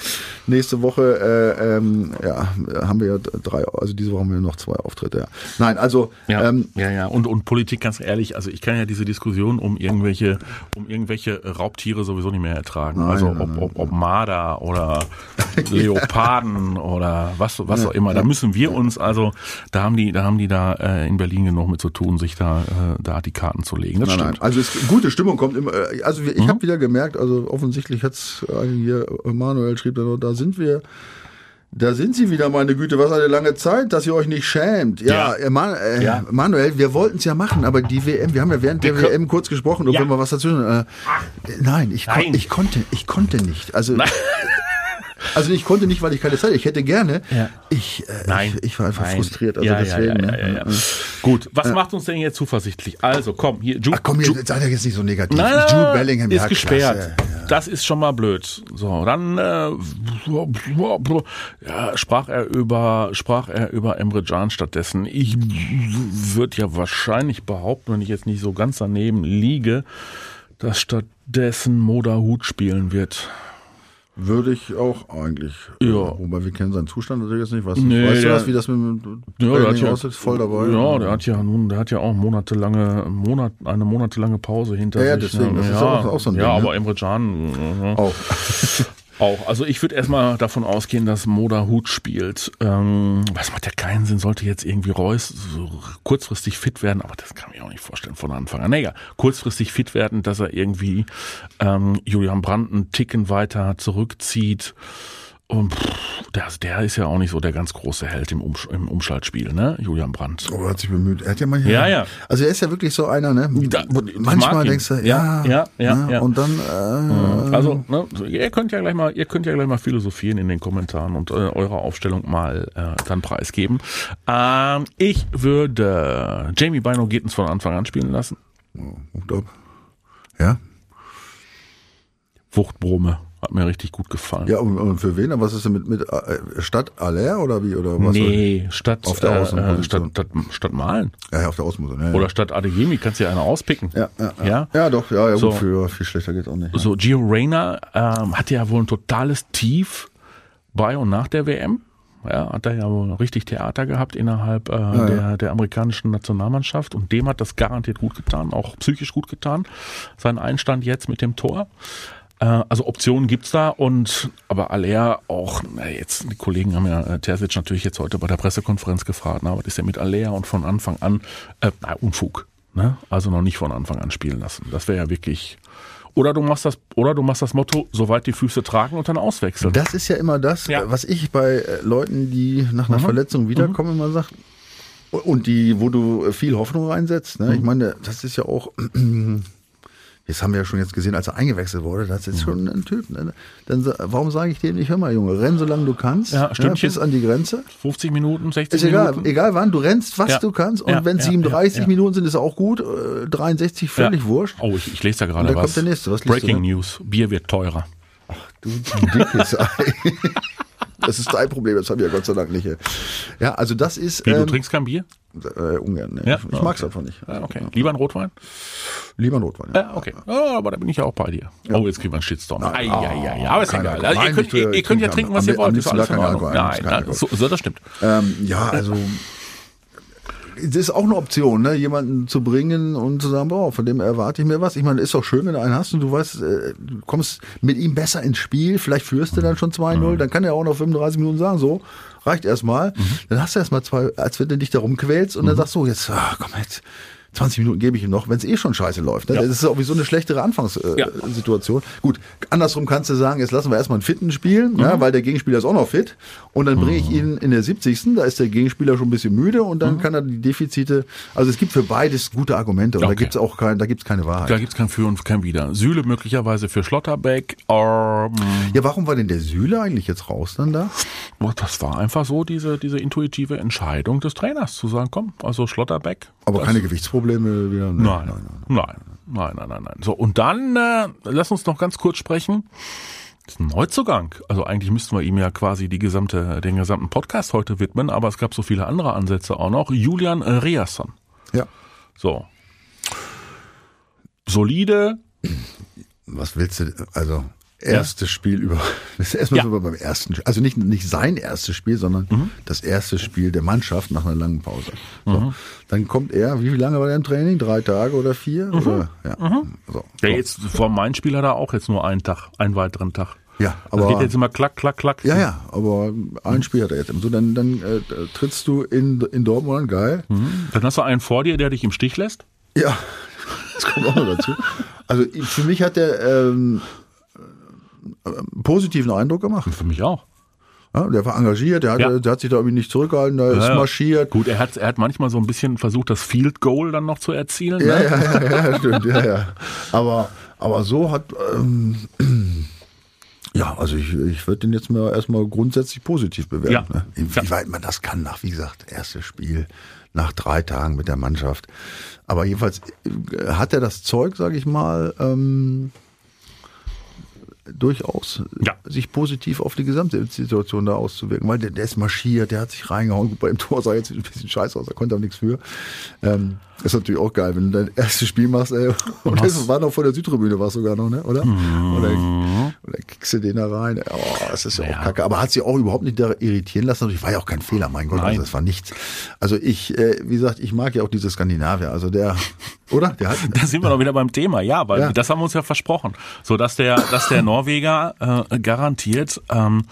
[SPEAKER 3] nächste Woche äh, ähm, ja, haben wir ja drei, also diese Woche haben wir noch zwei Auftritte. Ja. Nein, also
[SPEAKER 2] Ja,
[SPEAKER 3] ähm,
[SPEAKER 2] ja, ja. Und, und Politik, ganz ehrlich, also ich kann ja diese Diskussion um irgendwelche, um irgendwelche Raubtiere sowieso nicht mehr ertragen. Also
[SPEAKER 3] nein,
[SPEAKER 2] ob, ob, ob Marder oder [LAUGHS] Leoparden oder was, was auch immer. Da müssen wir uns, also da haben die, da haben die da äh, in Berlin genug mit zu tun, sich da, äh, da die Karten zu legen. Das
[SPEAKER 3] Nein, nein.
[SPEAKER 2] stimmt.
[SPEAKER 3] Also es, gute Stimmung kommt immer. äh, Also ich habe wieder gemerkt, also offensichtlich hat's äh, hier Manuel schrieb da sind wir. Da sind Sie wieder, meine Güte, was eine lange Zeit, dass ihr euch nicht schämt. Ja,
[SPEAKER 2] Ja.
[SPEAKER 3] äh, Man, äh,
[SPEAKER 2] Ja.
[SPEAKER 3] Manuel, wir wollten es ja machen, aber die WM, wir haben ja während der
[SPEAKER 2] Wir kö-
[SPEAKER 3] WM kurz gesprochen, ob
[SPEAKER 2] Ja.
[SPEAKER 3] wir mal was dazwischen. Äh, nein, ich, kon,
[SPEAKER 2] Nein.
[SPEAKER 3] ich konnte, ich konnte nicht. Also, [LAUGHS] also ich konnte nicht, weil ich keine Zeit. Ich hätte gerne.
[SPEAKER 2] Ja.
[SPEAKER 3] Ich, äh,
[SPEAKER 2] Nein.
[SPEAKER 3] ich, ich war einfach
[SPEAKER 2] Nein.
[SPEAKER 3] frustriert. Also
[SPEAKER 2] ja,
[SPEAKER 3] deswegen.
[SPEAKER 2] ja, ja,
[SPEAKER 3] ne?
[SPEAKER 2] ja, ja, ja. Gut, was macht uns denn jetzt zuversichtlich? Also komm, hier, Ju
[SPEAKER 3] Ach komm,
[SPEAKER 2] Ju
[SPEAKER 3] jetzt seid ihr jetzt nicht so negativ.
[SPEAKER 2] Nein,
[SPEAKER 3] Jude Bellingham,
[SPEAKER 2] ist
[SPEAKER 3] ja,
[SPEAKER 2] gesperrt. Das ist schon mal blöd. So, dann äh, ja, sprach er über sprach er über Emre Can stattdessen. Ich würde ja wahrscheinlich behaupten, wenn ich jetzt nicht so ganz daneben liege, dass stattdessen Moda Hut spielen wird.
[SPEAKER 3] Würde ich auch eigentlich.
[SPEAKER 2] Ja.
[SPEAKER 3] Äh, Wobei wir kennen seinen Zustand natürlich jetzt nicht. Weißt,
[SPEAKER 2] Nee,
[SPEAKER 3] weißt du
[SPEAKER 2] der-
[SPEAKER 3] das, wie das mit dem
[SPEAKER 2] Ja, der hat ja,
[SPEAKER 3] aussieht? Voll dabei.
[SPEAKER 2] Ja, der hat ja nun, der hat ja auch monatelange, Monat, eine monatelange Pause hinter
[SPEAKER 3] Ja, ja,
[SPEAKER 2] sich.
[SPEAKER 3] deswegen,
[SPEAKER 2] ne?
[SPEAKER 3] das ist
[SPEAKER 2] ja,
[SPEAKER 3] auch- auch so ein
[SPEAKER 2] Ja,
[SPEAKER 3] Ding, ne?
[SPEAKER 2] aber Emre Can äh,
[SPEAKER 3] Auch. [LAUGHS]
[SPEAKER 2] auch. Also ich würde erstmal davon ausgehen, dass Moda Hut spielt. Ähm, was macht ja keinen Sinn, sollte jetzt irgendwie Reus so kurzfristig fit werden, aber das kann ich auch nicht vorstellen von Anfang an. Naja, kurzfristig fit werden, dass er irgendwie ähm, Julian Brandt einen Ticken weiter zurückzieht. Und pff, der, der ist ja auch nicht so der ganz große Held im, Umsch im Umschaltspiel, ne? Julian Brandt.
[SPEAKER 3] Aber er hat sich bemüht. Er hat ja manchmal.
[SPEAKER 2] Ja, ja.
[SPEAKER 3] Also er ist ja wirklich so einer, ne?
[SPEAKER 2] Da-
[SPEAKER 3] Manchmal denkst du,
[SPEAKER 2] Ja,
[SPEAKER 3] ja,
[SPEAKER 2] ja, ja,
[SPEAKER 3] ne?
[SPEAKER 2] ja.
[SPEAKER 3] Und dann, äh,
[SPEAKER 2] Also, ne, ihr könnt ja gleich mal, ihr könnt ja gleich mal philosophieren in den Kommentaren und äh, eure Aufstellung mal äh, dann preisgeben. Ähm, ich würde Jamie Bino geht uns von Anfang an spielen lassen.
[SPEAKER 3] ob- ja.
[SPEAKER 2] Wuchtbrumme hat mir richtig gut gefallen.
[SPEAKER 3] Ja, und, und für wen? Aber was ist denn mit, mit äh, Stadt Aller oder wie? Oder was?
[SPEAKER 2] nee, statt,
[SPEAKER 3] Auf der
[SPEAKER 2] äh, äh,
[SPEAKER 3] Außenposition.
[SPEAKER 2] statt, statt, statt Malen.
[SPEAKER 3] Ja, ja, auf der Außenmusik. Ja, ja.
[SPEAKER 2] Oder statt Adeyemi kannst du ja eine auspicken.
[SPEAKER 3] ja, ja, ja.
[SPEAKER 2] Ja?
[SPEAKER 3] ja, doch, ja, ja,
[SPEAKER 2] So.
[SPEAKER 3] gut, für, viel schlechter geht's auch nicht.
[SPEAKER 2] So, Gio Reyna ähm, hatte ja wohl ein totales Tief bei und nach der WM. Ja, hat er ja wohl richtig Theater gehabt innerhalb äh, der, der amerikanischen Nationalmannschaft und dem hat das garantiert gut getan, auch psychisch gut getan. Sein Einstand jetzt mit dem Tor. Äh, also Optionen gibt's da und aber Aller auch, na jetzt, die Kollegen haben ja äh, Terzic natürlich jetzt heute bei der Pressekonferenz gefragt, na, was ist denn mit Aller und von Anfang an, äh, na, Unfug. Ne? Also noch nicht von Anfang an spielen lassen. Das wäre ja wirklich. Oder du machst das, oder du machst das Motto, soweit die Füße tragen und dann auswechseln.
[SPEAKER 3] Das ist ja immer das,
[SPEAKER 2] Ja.
[SPEAKER 3] was ich bei äh, Leuten, die nach einer Verletzung wiederkommen, immer sage. Und die, wo du viel Hoffnung reinsetzt. Ne? Ich meine, das ist ja auch. Das haben wir ja schon jetzt gesehen, als er eingewechselt wurde. Das ist schon ein Typ. Ne? Dann, warum sage ich dir nicht, hör mal, Junge, renn so lange du kannst.
[SPEAKER 2] Ja, Stündchen.
[SPEAKER 3] bis an die Grenze.
[SPEAKER 2] 50 Minuten, 60
[SPEAKER 3] Ist egal,
[SPEAKER 2] Minuten.
[SPEAKER 3] egal wann, du rennst, was
[SPEAKER 2] Ja.
[SPEAKER 3] du kannst. Und
[SPEAKER 2] Ja,
[SPEAKER 3] wenn
[SPEAKER 2] ja,
[SPEAKER 3] 37
[SPEAKER 2] ja, ja.
[SPEAKER 3] Minuten sind, ist auch gut. Äh, 63 völlig
[SPEAKER 2] Ja.
[SPEAKER 3] wurscht.
[SPEAKER 2] Oh, ich, ich lese da gerade
[SPEAKER 3] da
[SPEAKER 2] was.
[SPEAKER 3] kommt der nächste. Was
[SPEAKER 2] Breaking? News. Bier wird teurer.
[SPEAKER 3] Du dickes Ei. [LAUGHS] Das ist dein Problem, das haben wir ja Gott sei Dank nicht. Ja, also das ist.
[SPEAKER 2] Wie, du
[SPEAKER 3] ähm,
[SPEAKER 2] trinkst kein Bier?
[SPEAKER 3] Äh, ungern, ne?
[SPEAKER 2] Ja?
[SPEAKER 3] Ich mag's einfach nicht.
[SPEAKER 2] Ja, okay. Lieber ein Rotwein?
[SPEAKER 3] Lieber Notwein. Ja.
[SPEAKER 2] Ja, okay. Ja, aber da bin ich ja auch bei dir. Oh, jetzt kriegen wir einen Shitstorm. Ei, ei, ei, aber ist egal. Also, ihr,
[SPEAKER 3] Nein,
[SPEAKER 2] könnt,
[SPEAKER 3] ich,
[SPEAKER 2] ihr,
[SPEAKER 3] äh,
[SPEAKER 2] ihr könnt ja
[SPEAKER 3] trinke
[SPEAKER 2] trinken,
[SPEAKER 3] am-
[SPEAKER 2] was ihr
[SPEAKER 3] am
[SPEAKER 2] wollt. Ist
[SPEAKER 3] liebsten
[SPEAKER 2] alles in
[SPEAKER 3] gar keinen
[SPEAKER 2] Ordnung. Nein,
[SPEAKER 3] kein
[SPEAKER 2] nein so, so, das stimmt.
[SPEAKER 3] Ähm, ja, also. Das ist auch eine Option, ne? jemanden zu bringen und zu sagen, boah, von dem erwarte ich mir was. Ich meine, ist doch schön, wenn du einen hast und du weißt, äh, du kommst mit ihm besser ins Spiel, vielleicht führst du dann schon 2-0, dann kann er auch noch 35 Minuten sagen, so, reicht erstmal. Dann hast du erstmal zwei, als wenn du dich darum quälst und dann sagst du, jetzt, ah, komm jetzt, 20 Minuten gebe ich ihm noch, wenn es eh schon scheiße läuft. Ne?
[SPEAKER 2] Ja.
[SPEAKER 3] Das ist sowieso eine schlechtere Anfangssituation.
[SPEAKER 2] Ja.
[SPEAKER 3] Äh. Gut, andersrum kannst du sagen, jetzt lassen wir erstmal einen Fitten spielen, ja, weil der Gegenspieler ist auch noch fit. Und dann bringe ich ihn in der 70. Da ist der Gegenspieler schon ein bisschen müde und dann kann er die Defizite. Also es gibt für beides gute Argumente und da
[SPEAKER 2] Okay.
[SPEAKER 3] gibt's auch kein, da gibt's keine Wahrheit.
[SPEAKER 2] Da gibt's kein Für und kein Wider. Sühle möglicherweise für Schlotterbeck. Ähm,
[SPEAKER 3] Ja, warum war denn der Süle eigentlich jetzt raus dann da?
[SPEAKER 2] das war einfach so diese, diese intuitive Entscheidung des Trainers zu sagen, komm, also Schlotterbeck.
[SPEAKER 3] Aber
[SPEAKER 2] das-
[SPEAKER 3] keine Gewichtsprobleme wieder? Ne?
[SPEAKER 2] Nein, nein, nein. Nein, nein, nein, nein. So, und dann äh, lass uns noch ganz kurz sprechen. Das ist ein Neuzugang. Also eigentlich müssten wir ihm ja quasi die gesamte, den gesamten Podcast heute widmen, aber es gab so viele andere Ansätze auch noch. Julian Reasson.
[SPEAKER 3] Ja.
[SPEAKER 2] So. Solide.
[SPEAKER 3] Was willst du, also erstes Spiel über, [LAUGHS] das ist erstmal
[SPEAKER 2] Ja.
[SPEAKER 3] so beim ersten, also nicht, nicht sein erstes Spiel, sondern
[SPEAKER 2] Mhm.
[SPEAKER 3] das erste Spiel der Mannschaft nach einer langen Pause. So.
[SPEAKER 2] Mhm.
[SPEAKER 3] Dann kommt er, wie lange war er im Training? Drei Tage oder vier?
[SPEAKER 2] Mhm.
[SPEAKER 3] Oder, ja. So.
[SPEAKER 2] Ja, jetzt vor meinem Spiel hat er auch jetzt nur einen Tag, einen weiteren Tag.
[SPEAKER 3] Ja,
[SPEAKER 2] Das
[SPEAKER 3] aber
[SPEAKER 2] geht jetzt immer klack, klack, klack.
[SPEAKER 3] Ja, ja, aber ein Spiel hat er jetzt. So, dann dann äh, trittst du in, in Dortmund an, geil.
[SPEAKER 2] Dann hast du einen vor dir, der dich im Stich lässt.
[SPEAKER 3] Ja, [LAUGHS] das kommt auch noch dazu. Also für mich hat der ähm, äh, einen positiven Eindruck gemacht.
[SPEAKER 2] Für mich auch.
[SPEAKER 3] Ja, der war engagiert, der hat,
[SPEAKER 2] Ja.
[SPEAKER 3] der hat sich da irgendwie nicht zurückgehalten, der ist
[SPEAKER 2] Ja, ja.
[SPEAKER 3] marschiert.
[SPEAKER 2] Gut, er hat, er hat manchmal so ein bisschen versucht, das Field Goal dann noch zu erzielen.
[SPEAKER 3] Ja,
[SPEAKER 2] ne?
[SPEAKER 3] ja, ja, ja, stimmt, ja, ja. Aber, aber so hat, ähm, [CLEARS THROAT] ja, also ich, ich würde den jetzt mal erstmal grundsätzlich positiv bewerten. Ne? Inwieweit man das kann, nach, wie gesagt, erstes Spiel, nach drei Tagen mit der Mannschaft. Aber jedenfalls äh, hat er das Zeug, sage ich mal, ähm, durchaus
[SPEAKER 2] Ja.
[SPEAKER 3] sich positiv auf die gesamte Situation da auszuwirken, weil der, der ist marschiert, der hat sich reingehauen. Gut, bei dem Tor sah jetzt ein bisschen scheiße aus, da konnte er nichts für. Ähm, ist natürlich auch geil, wenn du dein erstes Spiel machst, ey, [LAUGHS] und das war noch vor der Südtribüne, war sogar noch, ne? oder? Oder, oder kickst du den da rein. Oh, das ist ja,
[SPEAKER 2] Ja.
[SPEAKER 3] auch kacke. Aber hat sie auch überhaupt nicht da irritieren lassen. Natürlich war ja auch kein Fehler, mein Gott,
[SPEAKER 2] Nein.
[SPEAKER 3] also das war nichts. Also ich, äh, wie gesagt, ich mag ja auch diese Skandinavier, also der, oder? Der hat,
[SPEAKER 2] Da sind wir doch wieder beim Thema, ja, weil
[SPEAKER 3] Ja.
[SPEAKER 2] das haben wir uns ja versprochen. So dass der, dass der Norweger äh, garantiert ähm,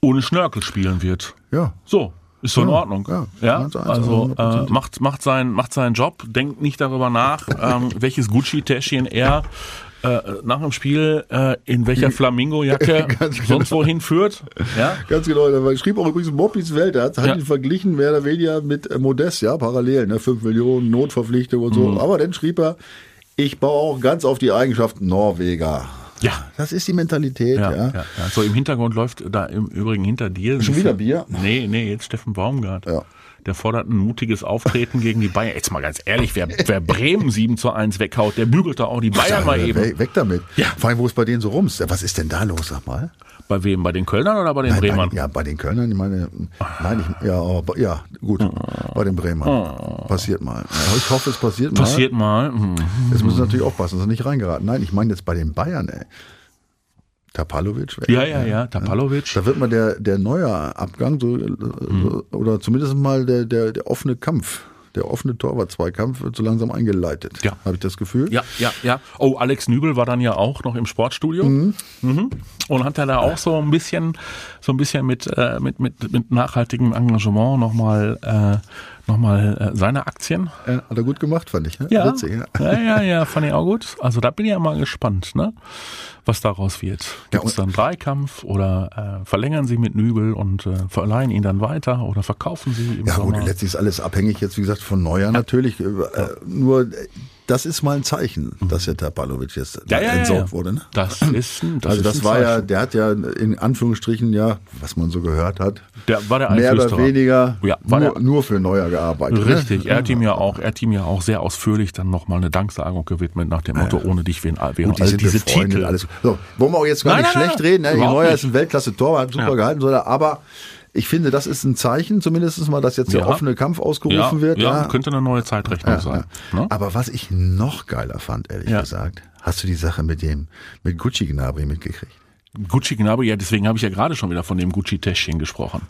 [SPEAKER 2] ohne Schnörkel spielen wird.
[SPEAKER 3] ja.
[SPEAKER 2] So, ist so in
[SPEAKER 3] Ja,
[SPEAKER 2] Ordnung.
[SPEAKER 3] ja,
[SPEAKER 2] Ja,
[SPEAKER 3] eins,
[SPEAKER 2] also äh,
[SPEAKER 3] 100%.
[SPEAKER 2] macht, macht, sein, macht seinen Job, denkt nicht darüber nach, ähm, welches Gucci-Täschchen er äh, nach dem Spiel äh, in welcher [LAUGHS] Flamingo-Jacke [LAUGHS]
[SPEAKER 3] Ganz genau.
[SPEAKER 2] sonst wohin führt. Ja? [LAUGHS]
[SPEAKER 3] Ganz genau, da schrieb auch übrigens Moppis Welt, er hat, hat
[SPEAKER 2] Ja.
[SPEAKER 3] ihn verglichen, mehr oder weniger mit äh, Modest, ja, parallel, ne, 5 Millionen, Notverpflichtung und
[SPEAKER 2] Mhm.
[SPEAKER 3] so. Aber dann schrieb er, ich baue auch ganz auf die Eigenschaften Norweger.
[SPEAKER 2] Ja.
[SPEAKER 3] Das ist die Mentalität, ja.
[SPEAKER 2] Ja, ja. Ja, So im Hintergrund läuft da im Übrigen hinter dir.
[SPEAKER 3] Schon wieder Bier?
[SPEAKER 2] Nee, nee, jetzt Steffen Baumgart.
[SPEAKER 3] Ja.
[SPEAKER 2] Der fordert ein mutiges Auftreten gegen die Bayern. Jetzt mal ganz ehrlich, wer, wer Bremen 7 zu 1 weghaut, der bügelt da auch die Bayern mal
[SPEAKER 3] Ja,
[SPEAKER 2] eben.
[SPEAKER 3] Weg, weg damit.
[SPEAKER 2] Ja.
[SPEAKER 3] Vor allem, wo es bei denen so rums. Was ist denn da los, sag mal?
[SPEAKER 2] Bei wem? Bei den Kölnern oder bei den
[SPEAKER 3] Nein,
[SPEAKER 2] Bremern?
[SPEAKER 3] Bei, ja, bei den Kölnern, ich meine, nein, ich, ja, aber, bei- ja, gut, bei den Bremern. Passiert mal. Ich hoffe, es passiert mal.
[SPEAKER 2] Oh. Passiert mal.
[SPEAKER 3] Jetzt müssen sie natürlich aufpassen, dass sie nicht reingeraten. Nein, ich meine jetzt bei den Bayern, ey. Tapalovic weg.
[SPEAKER 2] Ja, ja, ja. Tapalovic.
[SPEAKER 3] Da wird mal der, der neue Abgang, so, so, oder zumindest mal der, der, der offene Kampf, der offene Torwart-Zweikampf wird so langsam eingeleitet.
[SPEAKER 2] Ja.
[SPEAKER 3] Habe ich das Gefühl?
[SPEAKER 2] Ja, ja, ja. Oh, Alex Nübel war dann ja auch noch im Sportstudio mhm. und hat ja da auch so ein bisschen, so ein bisschen mit äh, mit mit mit nachhaltigem Engagement nochmal äh, noch mal äh, seine Aktien.
[SPEAKER 3] Äh, Hat er gut gemacht, fand ich. Ne?
[SPEAKER 2] Ja.
[SPEAKER 3] Witzig, ja.
[SPEAKER 2] ja, ja, ja, fand ich auch gut. Also da bin ich ja mal gespannt, ne? was daraus wird. Gibt es
[SPEAKER 3] Ja,
[SPEAKER 2] dann Dreikampf oder äh, verlängern sie mit Nübel und äh, verleihen ihn dann weiter oder verkaufen sie im
[SPEAKER 3] Ja gut,
[SPEAKER 2] Sommer?
[SPEAKER 3] letztlich ist alles abhängig jetzt, wie gesagt, von Neuer natürlich. Äh, Nur äh, das ist mal ein Zeichen, dass der Tapalovic jetzt
[SPEAKER 2] Mhm. Ja, ja, ja,
[SPEAKER 3] entsorgt
[SPEAKER 2] ja.
[SPEAKER 3] wurde. Ne?
[SPEAKER 2] Das ist ein, das
[SPEAKER 3] also das war ja,
[SPEAKER 2] Zeichen.
[SPEAKER 3] der hat ja in Anführungsstrichen ja, was man so gehört hat,
[SPEAKER 2] der war der
[SPEAKER 3] mehr oder weniger
[SPEAKER 2] Ja,
[SPEAKER 3] nur,
[SPEAKER 2] der-
[SPEAKER 3] nur für Neuer gearbeitet.
[SPEAKER 2] Richtig,
[SPEAKER 3] Ne?
[SPEAKER 2] er hat ihm ja auch, er hat ihm ja auch sehr ausführlich dann nochmal eine Danksagung gewidmet nach dem Motto, ohne dich wären, wären
[SPEAKER 3] Gut, die
[SPEAKER 2] all diese
[SPEAKER 3] befreundet,
[SPEAKER 2] Titel.
[SPEAKER 3] alles. So, wollen wir auch jetzt gar
[SPEAKER 2] Nein,
[SPEAKER 3] nicht
[SPEAKER 2] nein,
[SPEAKER 3] schlecht
[SPEAKER 2] nein,
[SPEAKER 3] reden. Ne? Neuer
[SPEAKER 2] nicht.
[SPEAKER 3] ist ein Weltklasse-Tor, hat super
[SPEAKER 2] Ja.
[SPEAKER 3] gehalten, soll er, aber ich finde, das ist ein Zeichen, zumindest mal, dass jetzt der
[SPEAKER 2] Ja.
[SPEAKER 3] offene Kampf ausgerufen
[SPEAKER 2] ja,
[SPEAKER 3] wird.
[SPEAKER 2] ja, könnte eine neue Zeitrechnung
[SPEAKER 3] Ja,
[SPEAKER 2] sein.
[SPEAKER 3] ja.
[SPEAKER 2] Ne?
[SPEAKER 3] Aber was ich noch geiler fand, ehrlich
[SPEAKER 2] Ja.
[SPEAKER 3] gesagt, hast du die Sache mit dem, mit Gucci Gnabry mitgekriegt?
[SPEAKER 2] Gucci Gnabry, ja, deswegen habe ich ja gerade schon wieder von dem Gucci-Täschchen gesprochen.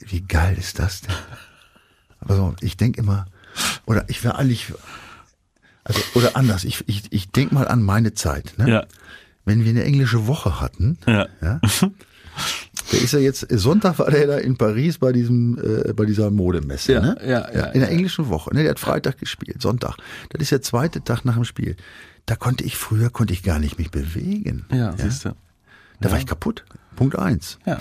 [SPEAKER 3] Wie, wie geil ist das denn? Aber so, ich denke immer, oder ich war eigentlich, also, oder anders, ich, ich, ich denke mal an meine Zeit, ne?
[SPEAKER 2] Ja.
[SPEAKER 3] Wenn wir eine englische Woche hatten,
[SPEAKER 2] Ja.
[SPEAKER 3] ja, [LAUGHS] der ist ja jetzt, Sonntag war der da in Paris bei diesem, äh, bei dieser Modemesse,
[SPEAKER 2] Ja,
[SPEAKER 3] ne?
[SPEAKER 2] ja, ja,
[SPEAKER 3] In der englischen Woche, ne? Der hat Freitag gespielt, Sonntag. Das ist der zweite Tag nach dem Spiel. Da konnte ich früher, konnte ich gar nicht mich bewegen.
[SPEAKER 2] Ja, siehst du.
[SPEAKER 3] Da war ich kaputt. Punkt eins.
[SPEAKER 2] Ja.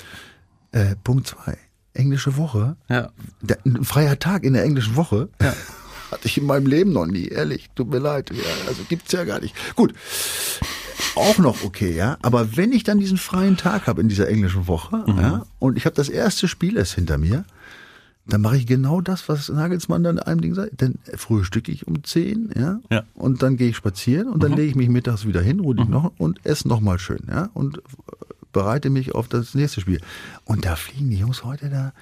[SPEAKER 3] Äh, Punkt zwei. Englische Woche.
[SPEAKER 2] Ja.
[SPEAKER 3] Der, ein freier Tag in der englischen Woche. [LAUGHS] Hatte ich in meinem Leben noch nie, ehrlich. Tut mir leid. Ja, also gibt's ja gar nicht. Gut. Auch noch okay, ja. Aber wenn ich dann diesen freien Tag habe in dieser englischen Woche,
[SPEAKER 2] Mhm.
[SPEAKER 3] ja, und ich habe das erste Spiel erst hinter mir, dann mache ich genau das, was Nagelsmann dann einem Ding sagt. Dann frühstücke ich um 10, ja,
[SPEAKER 2] Ja.
[SPEAKER 3] und dann gehe ich spazieren und dann lege ich mich mittags wieder hin, ruhe ich noch und esse noch mal schön, ja, und äh, bereite mich auf das nächste Spiel. Und da fliegen die Jungs heute da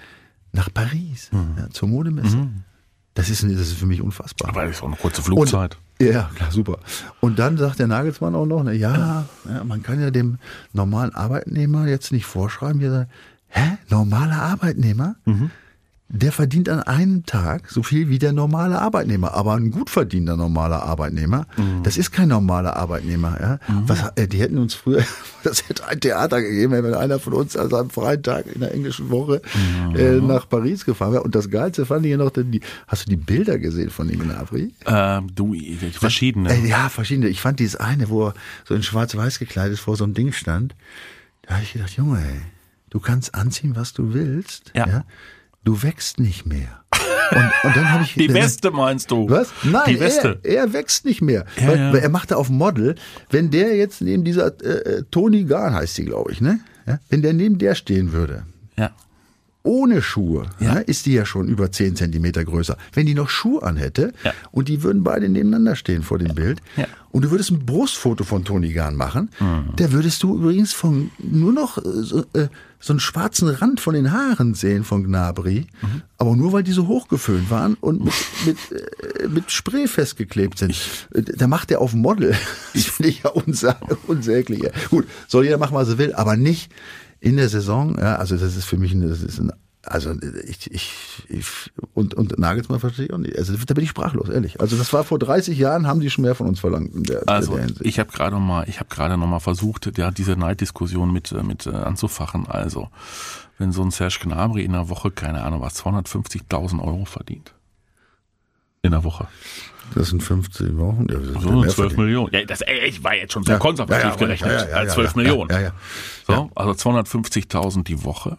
[SPEAKER 3] nach Paris, ja, zur Modemesse. Das ist, das ist für mich unfassbar.
[SPEAKER 2] Aber das ist auch eine kurze Flugzeit.
[SPEAKER 3] Und, ja, klar, super. Und dann sagt der Nagelsmann auch noch, na ja, ja, man kann ja dem normalen Arbeitnehmer jetzt nicht vorschreiben, wie er sagt, hä, normaler Arbeitnehmer? Der verdient an einem Tag so viel wie der normale Arbeitnehmer, aber ein gut verdienter normaler Arbeitnehmer, das ist kein normaler Arbeitnehmer. Ja? Was, äh, die hätten uns früher, [LAUGHS] das hätte ein Theater gegeben, wenn einer von uns also am freien Tag in der englischen Woche äh, nach Paris gefahren wäre. Und das Geilste fand ich ja noch, denn die, hast du die Bilder gesehen von dem Gnabry?
[SPEAKER 2] Ähm, du, verschiedene.
[SPEAKER 3] Äh, ja, verschiedene. Ich fand dieses eine, wo er so in schwarz-weiß gekleidet vor so einem Ding stand. Da habe ich gedacht, Junge, ey, du kannst anziehen, was du willst.
[SPEAKER 2] Ja.
[SPEAKER 3] Du wächst nicht mehr. Und, und dann habe ich [LAUGHS]
[SPEAKER 2] Die Weste meinst du?
[SPEAKER 3] Was? Nein,
[SPEAKER 2] Die Weste.
[SPEAKER 3] Er, er wächst nicht mehr.
[SPEAKER 2] Ja,
[SPEAKER 3] weil,
[SPEAKER 2] ja.
[SPEAKER 3] weil er machte auf Model, wenn der jetzt neben dieser äh, äh, Toni Garn heißt die, glaube ich, ne? Ja? Wenn der neben der stehen würde,
[SPEAKER 2] Ja.
[SPEAKER 3] ohne Schuhe, ja. ist die ja schon über 10 Zentimeter größer. Wenn die noch Schuhe anhätte
[SPEAKER 2] Ja.
[SPEAKER 3] und die würden beide nebeneinander stehen vor dem Bild
[SPEAKER 2] Ja.
[SPEAKER 3] Und du würdest ein Brustfoto von Toni Garn machen, da würdest du übrigens von nur noch äh, so, äh, so einen schwarzen Rand von den Haaren sehen von Gnabry, aber nur weil die so hochgeföhnt waren und mit, mit, äh, mit Spray festgeklebt sind. Äh, da macht er auf Model. [LAUGHS] Das finde ich ja unsa unsäglich. Gut, soll jeder machen, was er will, aber nicht in der Saison, ja, also das ist für mich ein, das ist ein also ich, ich, ich und, und Nagelsmann verstehe ich auch nicht. Also da bin ich sprachlos, ehrlich. Also das war vor 30 Jahren, haben die schon mehr von uns verlangt in der,
[SPEAKER 2] Also
[SPEAKER 3] in der Hinsicht.
[SPEAKER 2] ich habe gerade mal, ich habe gerade noch mal versucht, ja, diese Neiddiskussion mit äh, mit äh, anzufachen. Also wenn so ein Serge Gnabry in der Woche keine Ahnung was 250.000 Euro verdient in der Woche,
[SPEAKER 3] Das sind 15 Wochen. Ja, das
[SPEAKER 2] so
[SPEAKER 3] mehr
[SPEAKER 2] 12
[SPEAKER 3] verdient.
[SPEAKER 2] Millionen. Ja, das ey, ich war jetzt schon so
[SPEAKER 3] Ja.
[SPEAKER 2] konservativ
[SPEAKER 3] Ja, ja,
[SPEAKER 2] gerechnet,
[SPEAKER 3] ja, ja, ja,
[SPEAKER 2] als
[SPEAKER 3] ja,
[SPEAKER 2] 12
[SPEAKER 3] ja,
[SPEAKER 2] Millionen.
[SPEAKER 3] ja, ja.
[SPEAKER 2] So, also 250.000 die Woche.